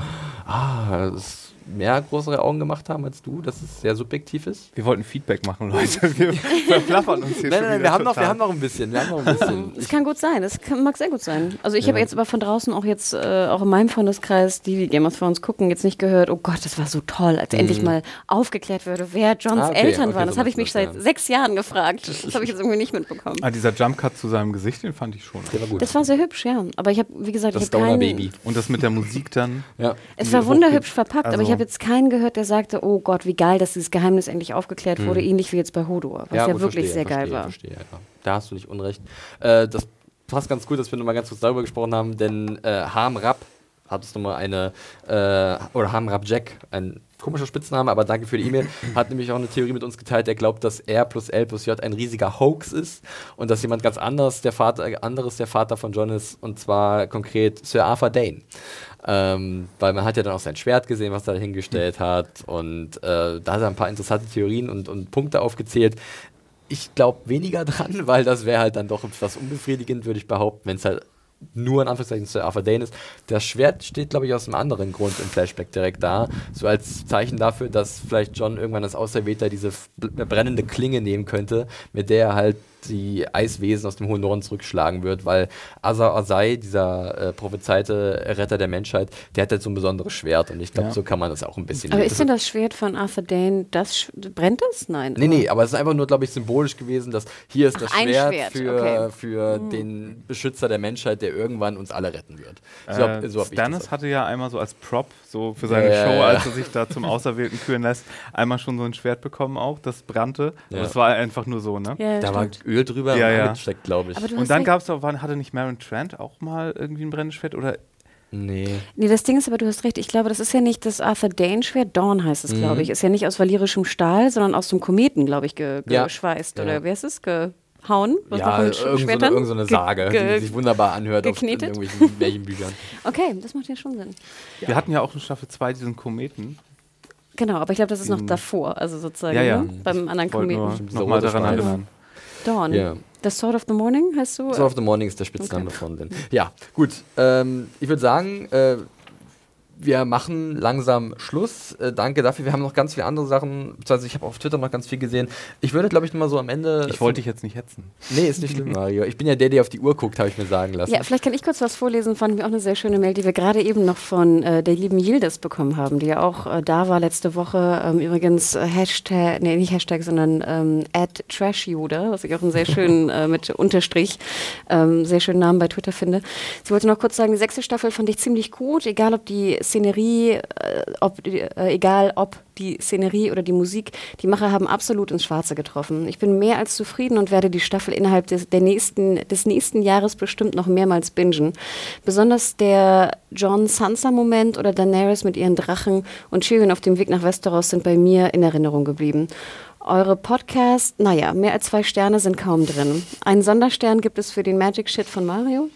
Speaker 1: ah, das mehr größere Augen gemacht haben als du, dass es sehr subjektiv ist?
Speaker 3: Wir wollten Feedback machen, Leute. Wir verplappern uns hier
Speaker 1: Nein,
Speaker 3: schon
Speaker 1: nein,
Speaker 3: wieder
Speaker 1: wir haben, noch, wir haben noch ein bisschen, wir haben noch ein bisschen.
Speaker 2: Es kann gut sein, es mag sehr gut sein. Also ich
Speaker 1: Ja.
Speaker 2: habe jetzt aber von draußen auch jetzt, äh, auch in meinem Freundeskreis, die, die Game of Thrones gucken, jetzt nicht gehört, oh Gott, das war so toll, als endlich mal aufgeklärt würde, wer Johns
Speaker 1: Mhm. Ah, okay,
Speaker 2: Eltern
Speaker 1: okay,
Speaker 2: waren.
Speaker 1: so
Speaker 2: Das habe ich mich seit
Speaker 1: ja.
Speaker 2: sechs Jahren gefragt. Das habe ich jetzt irgendwie nicht mitbekommen.
Speaker 3: Ah, dieser Jumpcut zu seinem Gesicht, den fand ich schon.
Speaker 1: Der war gut.
Speaker 2: Das war sehr hübsch, ja. Aber ich habe, wie gesagt,
Speaker 1: Das
Speaker 2: ich habe keinen...
Speaker 1: Baby.
Speaker 3: Und das mit der Musik dann.
Speaker 1: Ja.
Speaker 2: Es war wunderhübsch verpackt, aber ich
Speaker 3: also-
Speaker 2: habe jetzt keinen gehört, der sagte, oh Gott, wie geil, dass dieses Geheimnis endlich aufgeklärt wurde, ähnlich wie jetzt bei Hodor, was ja,
Speaker 1: gut,
Speaker 2: wirklich
Speaker 1: verstehe,
Speaker 2: sehr geil
Speaker 1: verstehe,
Speaker 2: war.
Speaker 1: Verstehe, ja. Da hast du nicht unrecht. Äh, das passt ganz gut, dass wir nochmal ganz kurz darüber gesprochen haben, denn äh, Harm Rapp hat es nochmal eine, äh, oder Harm Rapp Jack, ein komischer Spitzname, aber danke für die E-Mail, hat nämlich auch eine Theorie mit uns geteilt, der glaubt, dass R plus L plus J ein riesiger Hoax ist und dass jemand ganz anderes der Vater, anderes der Vater von John ist, und zwar konkret Sir Arthur Dane. Ähm, weil man hat ja dann auch sein Schwert gesehen, was er dahingestellt hat und äh, da hat er ein paar interessante Theorien und, und Punkte aufgezählt. Ich glaube weniger dran, weil das wäre halt dann doch etwas unbefriedigend, würde ich behaupten, wenn es halt nur in Anführungszeichen Sir Arthur Dane ist. Das Schwert steht, glaube ich, aus einem anderen Grund im Flashback direkt da. So als Zeichen dafür, dass vielleicht John irgendwann als Auserwählter diese brennende Klinge nehmen könnte, mit der er halt die Eiswesen aus dem hohen Norden zurückschlagen wird, weil Azar Azai, dieser äh, prophezeite Retter der Menschheit, der hat halt so ein besonderes Schwert und ich glaube,
Speaker 3: Ja.
Speaker 1: so kann man das auch ein bisschen
Speaker 2: Aber ist denn das Schwert von Arthur Dane, das sch- brennt es? Nein.
Speaker 1: Nee, nee, aber es ist einfach nur, glaube ich, symbolisch gewesen, dass hier ist das
Speaker 2: Ach, ein
Speaker 1: Schwert,
Speaker 2: Schwert,
Speaker 1: für,
Speaker 2: okay. Hm.
Speaker 1: für den Beschützer der Menschheit, der irgendwann uns alle retten wird. So hab-
Speaker 3: Äh,
Speaker 1: so
Speaker 3: Stannis
Speaker 1: das.
Speaker 3: hatte ja einmal so als Prop, so für seine
Speaker 1: Ja,
Speaker 3: Show,
Speaker 1: ja.
Speaker 3: als er sich da zum Auserwählten küren lässt, einmal schon so ein Schwert bekommen auch, das brannte. Es war einfach nur so, ne?
Speaker 2: Ja,
Speaker 1: Da war
Speaker 2: stimmt.
Speaker 1: Öl drüber
Speaker 3: Ja,
Speaker 1: und
Speaker 3: ja.
Speaker 1: angesteckt, glaube ich.
Speaker 3: Und dann gab es doch, wann hatte nicht Maren Trent auch mal irgendwie ein brennendes Schwert? Oder
Speaker 1: nee.
Speaker 2: Nee, das Ding ist aber, du hast recht, ich glaube, das ist ja nicht das Arthur Dane-Schwert, Dawn heißt es,
Speaker 1: Mhm.
Speaker 2: glaube ich. Ist ja nicht aus valyrischem Stahl, sondern aus dem Kometen, glaube ich, ge
Speaker 1: Ja.
Speaker 2: geschweißt.
Speaker 1: Ja.
Speaker 2: Oder wer ist es? Gehauen? Was
Speaker 1: Ja,
Speaker 2: man
Speaker 1: irgend so eine,
Speaker 2: Schwertern?
Speaker 1: irgend so eine
Speaker 2: Ge-
Speaker 1: Sage,
Speaker 2: ge-
Speaker 1: die sich wunderbar anhört auf in
Speaker 2: geknetet?
Speaker 1: irgendwelchen Märchenbüchern.
Speaker 2: Okay, das macht ja schon Sinn.
Speaker 3: wir hatten ja auch in Staffel 2 diesen Kometen.
Speaker 2: Genau, aber ich glaube, das ist noch
Speaker 3: Mhm.
Speaker 2: davor, also sozusagen
Speaker 3: Ja, ja.
Speaker 2: ne? beim anderen Kometen.
Speaker 3: nochmal daran erinnern.
Speaker 2: Dawn.
Speaker 1: Ja.
Speaker 2: The Sword of the Morning heißt du?
Speaker 1: Soul of the Morning ist der Spitzname von denen. Ja, gut. Ähm, ich würde sagen, äh, wir machen langsam Schluss. Äh, danke dafür. Wir haben noch ganz viele andere Sachen. Also ich habe auf Twitter noch ganz viel gesehen. Ich würde, glaube ich, noch mal so am Ende.
Speaker 3: Ich wollte dich jetzt nicht hetzen.
Speaker 1: Nee, ist nicht schlimm, Mario. Ich bin ja der, der auf die Uhr guckt, habe ich mir sagen lassen.
Speaker 2: Ja, vielleicht kann ich kurz was vorlesen. Fand mir auch eine sehr schöne Mail, die wir gerade eben noch von äh, der lieben Yildiz bekommen haben, die ja auch äh, da war letzte Woche. Ähm, übrigens äh, Hashtag, nee, nicht Hashtag, sondern ähm, at TrashJude, was ich auch einen sehr schönen äh, mit Unterstrich, ähm, sehr schönen Namen bei Twitter finde. Sie wollte noch kurz sagen, die sechste Staffel fand ich ziemlich gut, egal ob die Szenerie, äh, ob, äh, egal ob die Szenerie oder die Musik, die Macher haben absolut ins Schwarze getroffen. Ich bin mehr als zufrieden und werde die Staffel innerhalb des, der nächsten, des nächsten Jahres bestimmt noch mehrmals bingen. Besonders der John Sansa-Moment oder Daenerys mit ihren Drachen und Tyrion auf dem Weg nach Westeros sind bei mir in Erinnerung geblieben. Eure Podcast, naja, mehr als zwei Sterne sind kaum drin. Einen Sonderstern gibt es für den Magic Shit von Mario.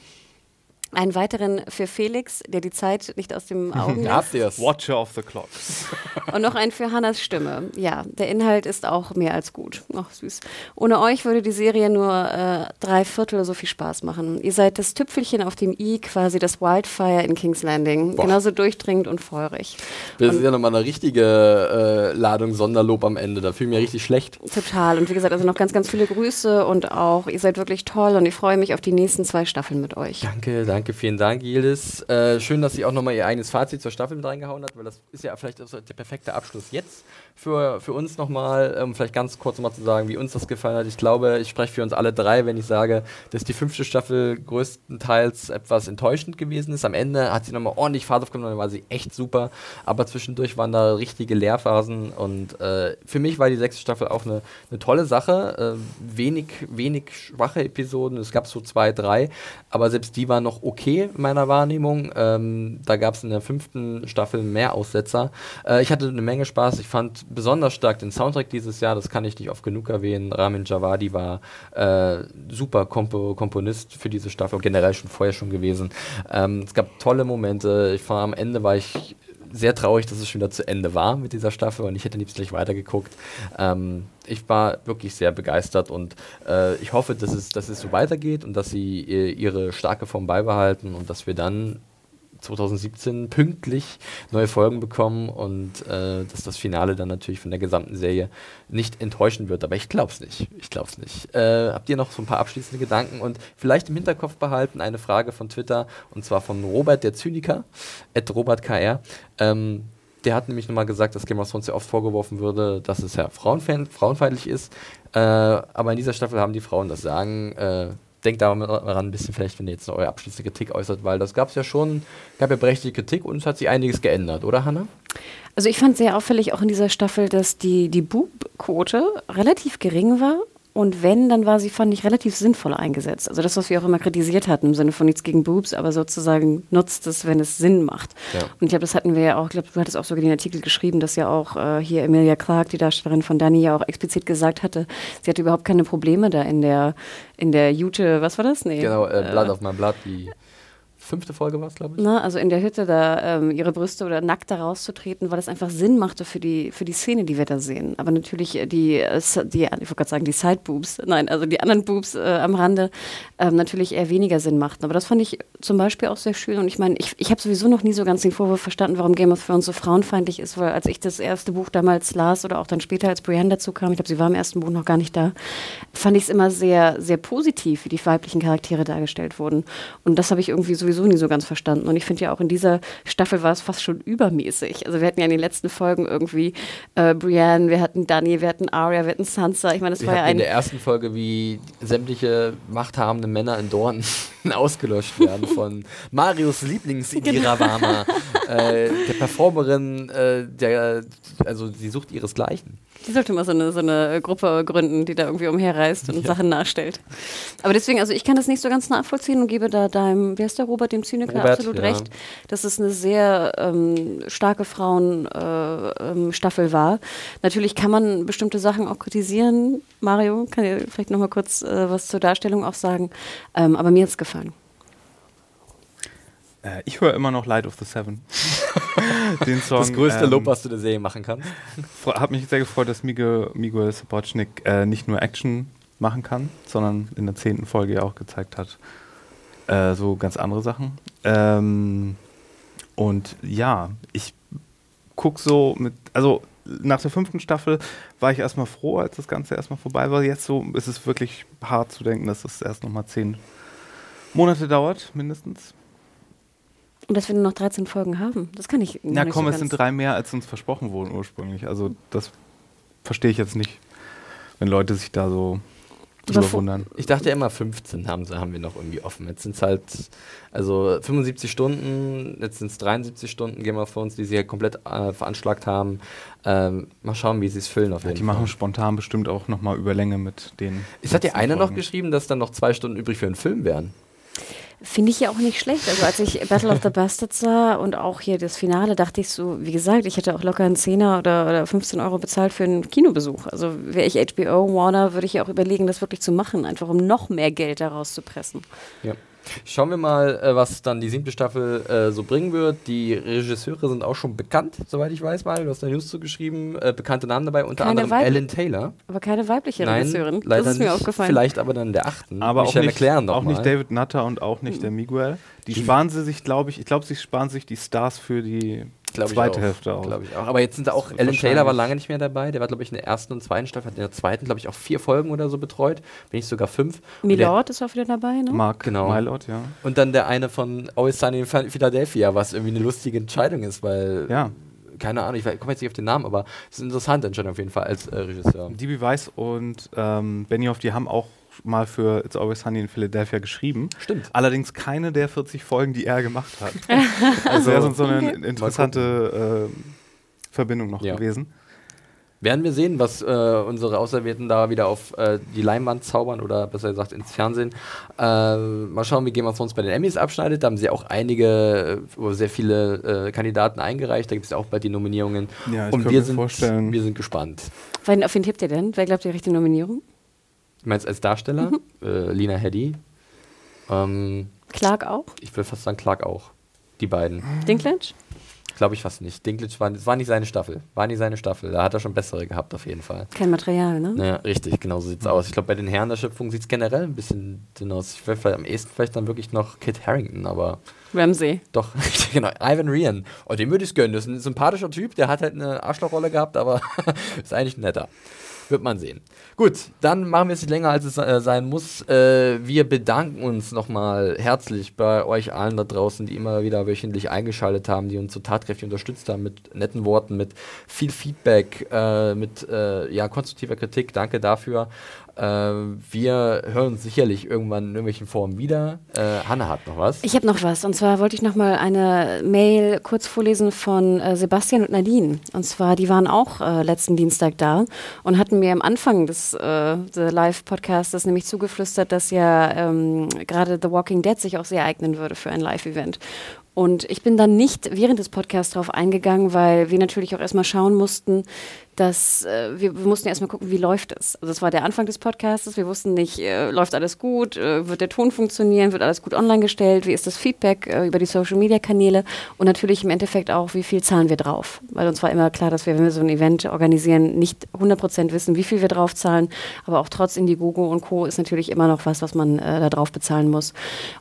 Speaker 2: Einen weiteren für Felix, der die Zeit nicht aus dem Augen lässt.
Speaker 1: Habt?
Speaker 3: Watcher of the Clock.
Speaker 2: Und noch einen für Hannas Stimme. Ja, der Inhalt ist auch mehr als gut. Ach, süß. Ohne euch würde die Serie nur äh, drei Viertel so viel Spaß machen. Ihr seid das Tüpfelchen auf dem i, quasi das Wildfire in King's Landing.
Speaker 1: Boah.
Speaker 2: Genauso durchdringend und feurig.
Speaker 1: Das ist ja nochmal eine richtige äh, Ladung Sonderlob am Ende. Da fühle ich mir richtig schlecht.
Speaker 2: Total. Und wie gesagt, also noch ganz, ganz viele Grüße und auch, ihr seid wirklich toll und ich freue mich auf die nächsten zwei Staffeln mit euch.
Speaker 1: Danke, danke, vielen Dank, Yildiz. Äh, schön, dass sie auch nochmal ihr eigenes Fazit zur Staffel mit reingehauen hat, weil das ist ja vielleicht der perfekte Abschluss jetzt für, für uns nochmal, um vielleicht ganz kurz nochmal zu sagen, wie uns das gefallen hat. Ich glaube, ich spreche für uns alle drei, wenn ich sage, dass die fünfte Staffel größtenteils etwas enttäuschend gewesen ist. Am Ende hat sie nochmal ordentlich Fahrt aufgenommen, dann war sie echt super, aber zwischendurch waren da richtige Leerphasen und äh, für mich war die sechste Staffel auch eine, eine tolle Sache. Äh, wenig, wenig schwache Episoden, es gab so zwei, drei, aber selbst die waren noch okay in meiner Wahrnehmung. Ähm, da gab es in der fünften Staffel mehr Aussetzer. Äh, ich hatte eine Menge Spaß. Ich fand besonders stark den Soundtrack dieses Jahr, das kann ich nicht oft genug erwähnen. Ramin Javadi war äh, super Kompo Komponist für diese Staffel, generell schon vorher schon gewesen. Ähm, es gab tolle Momente. Ich war am Ende war ich sehr traurig, dass es schon wieder zu Ende war mit dieser Staffel und ich hätte liebst gleich weitergeguckt. Ähm, ich war wirklich sehr begeistert und äh, ich hoffe, dass es, dass es so weitergeht und dass sie ihr, ihre starke Form beibehalten und dass wir dann 2017 pünktlich neue Folgen bekommen und äh, dass das Finale dann natürlich von der gesamten Serie nicht enttäuschen wird. Aber ich glaube es nicht. Ich glaube es nicht. Äh, habt ihr noch so ein paar abschließende Gedanken und vielleicht im Hinterkopf behalten eine Frage von Twitter und zwar von Robert der Zyniker, at robertkr. Ähm, der hat nämlich nochmal gesagt, dass Game of Thrones ja oft vorgeworfen würde, dass es ja frauenfeindlich, ist. Äh, aber in dieser Staffel haben die Frauen das Sagen. Äh, denkt daran ein bisschen vielleicht, wenn ihr jetzt eure abschließende Kritik äußert, weil das gab es ja schon, gab ja berechtigte Kritik und es hat sich einiges geändert, oder Hanna?
Speaker 2: Also ich fand sehr auffällig auch in dieser Staffel, dass die, die Boob-Quote relativ gering war. Und wenn, dann war sie, fand ich, relativ sinnvoll eingesetzt. Also das, was wir auch immer kritisiert hatten, im Sinne von nichts gegen Boobs, aber sozusagen nutzt es, wenn es Sinn macht.
Speaker 1: Ja.
Speaker 2: Und ich glaube, das hatten wir ja auch, ich glaube, du hattest auch sogar den Artikel geschrieben, dass ja auch äh, hier Emilia Clarke, die Darstellerin von Dani, ja auch explizit gesagt hatte, sie hatte überhaupt keine Probleme da in der, in der Jute, was war das? Nee.
Speaker 1: Genau, äh, Blood of My Blood, die fünfte Folge war es, glaube ich.
Speaker 2: Na, also in der Hütte da ähm, ihre Brüste oder nackt da rauszutreten, weil das einfach Sinn machte für die, für die Szene, die wir da sehen. Aber natürlich äh, die, äh, die ich wollte gerade sagen, die Side-Boobs, nein, also die anderen Boobs äh, am Rande ähm, natürlich eher weniger Sinn machten. Aber das fand ich zum Beispiel auch sehr schön. Und ich meine, ich, ich habe sowieso noch nie so ganz den Vorwurf verstanden, warum Game of Thrones so frauenfeindlich ist, weil als ich das erste Buch damals las oder auch dann später, als Brienne dazu kam, ich glaube, sie war im ersten Buch noch gar nicht da, fand ich es immer sehr, sehr positiv, wie die weiblichen Charaktere dargestellt wurden. Und das habe ich irgendwie sowieso nie so ganz verstanden. Und ich finde ja auch in dieser Staffel war es fast schon übermäßig. Also wir hatten ja in den letzten Folgen irgendwie äh, Brienne, wir hatten Dani, wir hatten Arya, wir hatten Sansa. Ich meine, das
Speaker 1: Wir
Speaker 2: war ja
Speaker 1: hatten in
Speaker 2: ein
Speaker 1: der ersten Folge, wie sämtliche machthabende Männer in Dorn ausgelöscht werden von Marius Lieblings-Indiravama, äh, der Performerin, äh, der, also sie sucht ihresgleichen.
Speaker 2: Die sollte mal so eine, so eine Gruppe gründen, die da irgendwie umherreist und Sachen nachstellt. Aber deswegen, also ich kann das nicht so ganz nachvollziehen und gebe da deinem, wer ist der Robert, dem Zyniker,
Speaker 1: Robert,
Speaker 2: absolut
Speaker 1: ja.
Speaker 2: recht, dass es eine sehr ähm, starke Frauenstaffel äh, ähm, war. Natürlich kann man bestimmte Sachen auch kritisieren. Mario, kann dir vielleicht nochmal kurz äh, was zur Darstellung auch sagen. Ähm, aber mir hat es gefallen.
Speaker 3: Äh, ich höre immer noch Light of the Seven. Den Song.
Speaker 1: Das größte
Speaker 3: ähm,
Speaker 1: Lob, was du der Serie machen kannst.
Speaker 3: Habe mich sehr gefreut, dass Miguel, Miguel Sapochnik äh, nicht nur Action machen kann, sondern in der zehnten Folge ja auch gezeigt hat, äh, so ganz andere Sachen. Ähm, und ja, ich gucke so mit, also nach der fünften Staffel war ich erstmal froh, als das Ganze erstmal vorbei war. Jetzt so ist es wirklich hart zu denken, dass es erst nochmal zehn Monate dauert, mindestens.
Speaker 2: Und dass wir nur noch 13 Folgen haben, das kann ich
Speaker 3: Na
Speaker 2: nicht
Speaker 3: komm,
Speaker 2: so
Speaker 3: es sind drei mehr, als uns versprochen wurden ursprünglich. Also das verstehe ich jetzt nicht, wenn Leute sich da so drüber wundern.
Speaker 1: Ich dachte immer 15 haben, sie- haben wir noch irgendwie offen. Jetzt sind es halt, also 75 Stunden, jetzt sind es 73 Stunden Game of Thrones, die sie ja komplett äh, veranschlagt haben. Ähm, mal schauen, wie sie es füllen auf
Speaker 3: Ja,
Speaker 1: jeden
Speaker 3: die
Speaker 1: Fall.
Speaker 3: machen spontan bestimmt auch nochmal Überlänge mit den.
Speaker 1: Es hat ja einer noch geschrieben, dass dann noch zwei Stunden übrig für einen Film wären.
Speaker 2: Finde ich ja auch nicht schlecht. Also als ich Battle of the Bastards sah und auch hier das Finale, dachte ich so, wie gesagt, ich hätte auch locker einen Zehner oder, oder 15 Euro bezahlt für einen Kinobesuch. Also wäre ich HBO, Warner, würde ich ja auch überlegen, das wirklich zu machen, einfach um noch mehr Geld daraus zu pressen.
Speaker 1: Ja. Schauen wir mal, äh, was dann die siebte Staffel äh, so bringen wird. Die Regisseure sind auch schon bekannt, soweit ich weiß mal. Du hast da News zugeschrieben. Äh, bekannte Namen dabei, unter
Speaker 2: Keine
Speaker 1: anderem Ellen Taylor.
Speaker 2: Aber keine weibliche
Speaker 1: Nein,
Speaker 2: Regisseurin.
Speaker 1: leider
Speaker 2: das ist mir
Speaker 1: nicht.
Speaker 2: aufgefallen.
Speaker 1: Vielleicht aber dann der achten.
Speaker 3: Aber auch
Speaker 1: Michelle
Speaker 3: nicht,
Speaker 1: McLaren noch
Speaker 3: auch
Speaker 1: mal.
Speaker 3: nicht David Nutter und auch nicht der Miguel. Die
Speaker 1: Die-
Speaker 3: sparen sie sich, glaube ich, ich glaube, sie sparen sich die Stars für die
Speaker 1: Glaub ich
Speaker 3: zweite
Speaker 1: auch.
Speaker 3: Hälfte aus.
Speaker 1: Glaube ich auch. Aber jetzt sind da auch,
Speaker 3: ist
Speaker 1: Taylor war lange nicht mehr dabei. Der war, glaube ich, in der ersten und zweiten Staffel, hat in der zweiten, glaube ich, auch vier Folgen oder so betreut. Wenn nicht sogar fünf.
Speaker 2: Milord ist auch wieder dabei, ne?
Speaker 3: Mark
Speaker 1: Genau.
Speaker 3: Mylord, ja.
Speaker 1: Und dann der eine von Always Sunny in Philadelphia, was irgendwie eine lustige Entscheidung ist, weil,
Speaker 3: Ja.
Speaker 1: keine Ahnung, ich komme jetzt nicht auf den Namen, aber es ist eine interessante Entscheidung auf jeden Fall als äh, Regisseur.
Speaker 3: DB Weiss und ähm, Benioff, die haben auch mal für It's Always Sunny in Philadelphia geschrieben.
Speaker 1: Stimmt.
Speaker 3: Allerdings keine der 40 Folgen, die er gemacht hat. also wäre sonst so eine
Speaker 2: Okay.
Speaker 3: interessante äh, Verbindung noch
Speaker 1: Ja.
Speaker 3: gewesen.
Speaker 1: Werden wir sehen, was äh, unsere Auserwählten da wieder auf äh, die Leinwand zaubern oder besser gesagt ins Fernsehen. Äh, mal schauen, wie Game of Thrones bei den Emmys abschneidet. Da haben sie auch einige, äh, oder sehr viele äh, Kandidaten eingereicht. Da gibt es ja auch bald die Nominierungen.
Speaker 3: Ja, ich
Speaker 1: Und wir
Speaker 3: mir
Speaker 1: sind,
Speaker 3: vorstellen-
Speaker 1: wir sind gespannt.
Speaker 2: Wen, auf wen tippt ihr denn? Wer glaubt, ihr die Nominierung?
Speaker 1: Du meinst als Darsteller? Äh, Lina Headey. Ähm,
Speaker 2: Clark auch?
Speaker 1: ich will fast sagen Clark auch. Die beiden.
Speaker 2: Dinklage?
Speaker 1: Glaube ich fast nicht. Dinklage war, war nicht seine Staffel. War nicht seine Staffel. Da hat er schon bessere gehabt, auf jeden Fall.
Speaker 2: Kein Material, ne?
Speaker 1: Naja, richtig, genau so sieht's aus. Ich glaube, bei den Herren der Schöpfung sieht es generell ein bisschen dünn aus. Ich vielleicht am ehesten vielleicht dann wirklich noch Kit Harrington, aber
Speaker 2: Ramsey.
Speaker 1: doch, genau, Ivan Rian. Oh, dem würde ich gönnen. Das ist ein sympathischer Typ, der hat halt eine Arschlochrolle gehabt, aber ist eigentlich netter. Wird man sehen. Gut, dann machen wir es nicht länger, als es äh, sein muss. Äh, wir bedanken uns nochmal herzlich bei euch allen da draußen, die immer wieder wöchentlich eingeschaltet haben, die uns so tatkräftig unterstützt haben mit netten Worten, mit viel Feedback, äh, mit äh, ja, konstruktiver Kritik. Danke dafür. Äh, wir hören uns sicherlich irgendwann in irgendwelchen Formen wieder. Äh, Hanna hat noch was.
Speaker 2: Ich habe noch was. Und zwar wollte ich noch mal eine Mail kurz vorlesen von äh, Sebastian und Nadine. Und zwar, die waren auch äh, letzten Dienstag da und hatten mir am Anfang des äh, The Live-Podcastes nämlich zugeflüstert, dass ja ähm, gerade The Walking Dead sich auch sehr eignen würde für ein Live-Event. Und ich bin dann nicht während des Podcasts darauf eingegangen, weil wir natürlich auch erstmal schauen mussten, dass äh, wir, wir mussten erstmal gucken, wie läuft es. Also das war der Anfang des Podcasts. Wir wussten nicht, äh, läuft alles gut, äh, wird der Ton funktionieren, wird alles gut online gestellt, wie ist das Feedback äh, über die Social Media Kanäle und natürlich im Endeffekt auch, wie viel zahlen wir drauf. Weil uns war immer klar, dass wir, wenn wir so ein Event organisieren, nicht 100% wissen, wie viel wir drauf zahlen, aber auch trotz Indiegogo und Co. ist natürlich immer noch was, was man äh, da drauf bezahlen muss.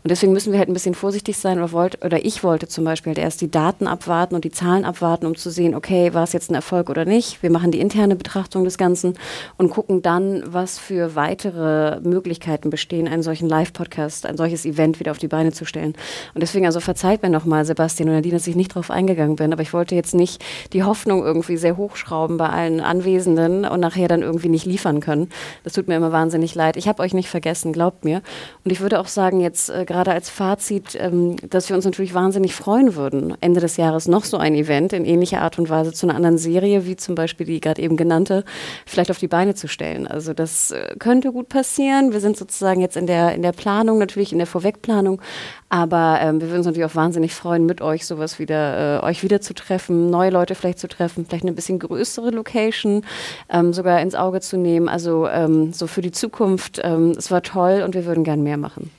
Speaker 2: Und deswegen müssen wir halt ein bisschen vorsichtig sein oder, wollt, oder ich wollte zum Beispiel halt erst die Daten abwarten und die Zahlen abwarten, um zu sehen, okay, war es jetzt ein Erfolg oder nicht. Wir machen die interne Betrachtung des Ganzen und gucken dann, was für weitere Möglichkeiten bestehen, einen solchen Live-Podcast, ein solches Event wieder auf die Beine zu stellen. Und deswegen, also verzeiht mir nochmal, Sebastian und Nadine, dass ich nicht drauf eingegangen bin, aber ich wollte jetzt nicht die Hoffnung irgendwie sehr hochschrauben bei allen Anwesenden und nachher dann irgendwie nicht liefern können. Das tut mir immer wahnsinnig leid. Ich habe euch nicht vergessen, glaubt mir. Und ich würde auch sagen, jetzt äh, gerade als Fazit, ähm, dass wir uns natürlich wahnsinnig freuen würden, Ende des Jahres noch so ein Event in ähnlicher Art und Weise zu einer anderen Serie, wie zum Beispiel die gerade eben genannte, vielleicht auf die Beine zu stellen. Also das äh, könnte gut passieren. Wir sind sozusagen jetzt in der, in der Planung, natürlich in der Vorwegplanung, aber ähm, wir würden uns natürlich auch wahnsinnig freuen, mit euch sowas wieder, äh, euch wieder zu treffen, neue Leute vielleicht zu treffen, vielleicht eine bisschen größere Location ähm, sogar ins Auge zu nehmen. Also ähm, so für die Zukunft, ähm, es war toll und wir würden gern mehr machen.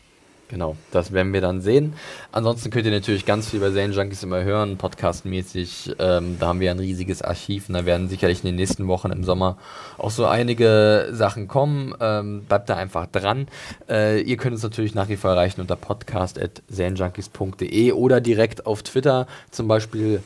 Speaker 1: Genau, das werden wir dann sehen. Ansonsten könnt ihr natürlich ganz viel bei Zane Junkies immer hören, podcastmäßig. Ähm, da haben wir ein riesiges Archiv und da werden sicherlich in den nächsten Wochen im Sommer auch so einige Sachen kommen. Ähm, bleibt da einfach dran. Äh, ihr könnt uns natürlich nach wie vor erreichen unter podcast.zanejunkies.de oder direkt auf Twitter, zum Beispiel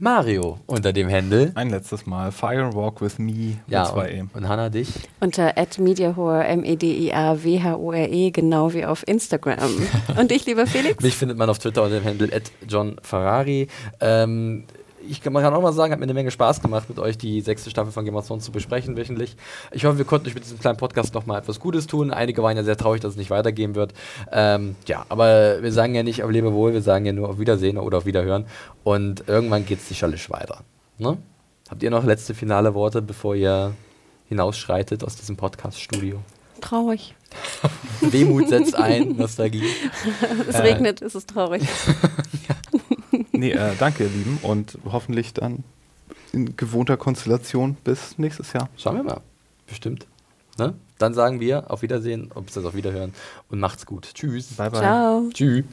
Speaker 1: Mario unter dem Handle.
Speaker 3: Ein letztes Mal. Fire and Walk with Me
Speaker 1: Ja,
Speaker 3: mit zwei E.
Speaker 1: und, und Hanna dich.
Speaker 2: Unter @mediahore m e d i a w h o r e genau wie auf Instagram. Und ich, lieber Felix?
Speaker 1: Mich findet man auf Twitter unter dem Handle John Ferrari. Ähm, ich kann, man kann auch mal sagen, hat mir eine Menge Spaß gemacht, mit euch die sechste Staffel von Game of Thrones zu besprechen wöchentlich. Ich hoffe, wir konnten euch mit diesem kleinen Podcast noch mal etwas Gutes tun. Einige waren ja sehr traurig, dass es nicht weitergehen wird. Ähm, ja, aber wir sagen ja nicht auf Lebewohl, wir sagen ja nur auf Wiedersehen oder auf Wiederhören. Und irgendwann geht es sicherlich weiter. Ne? Habt ihr noch letzte finale Worte, bevor ihr hinausschreitet aus diesem Podcast-Studio?
Speaker 2: Traurig.
Speaker 1: Wehmut setzt ein, Nostalgie.
Speaker 2: Es
Speaker 1: Äh.
Speaker 2: regnet, es ist traurig.
Speaker 3: Nee, äh, danke, ihr Lieben. Und hoffentlich dann in gewohnter Konstellation bis nächstes Jahr.
Speaker 1: Schauen wir mal. Bestimmt. Ne? Dann sagen wir auf Wiedersehen, ob es das auf Wiederhören und macht's gut. Tschüss.
Speaker 3: Bye, bye.
Speaker 2: Ciao.
Speaker 1: Tschüss.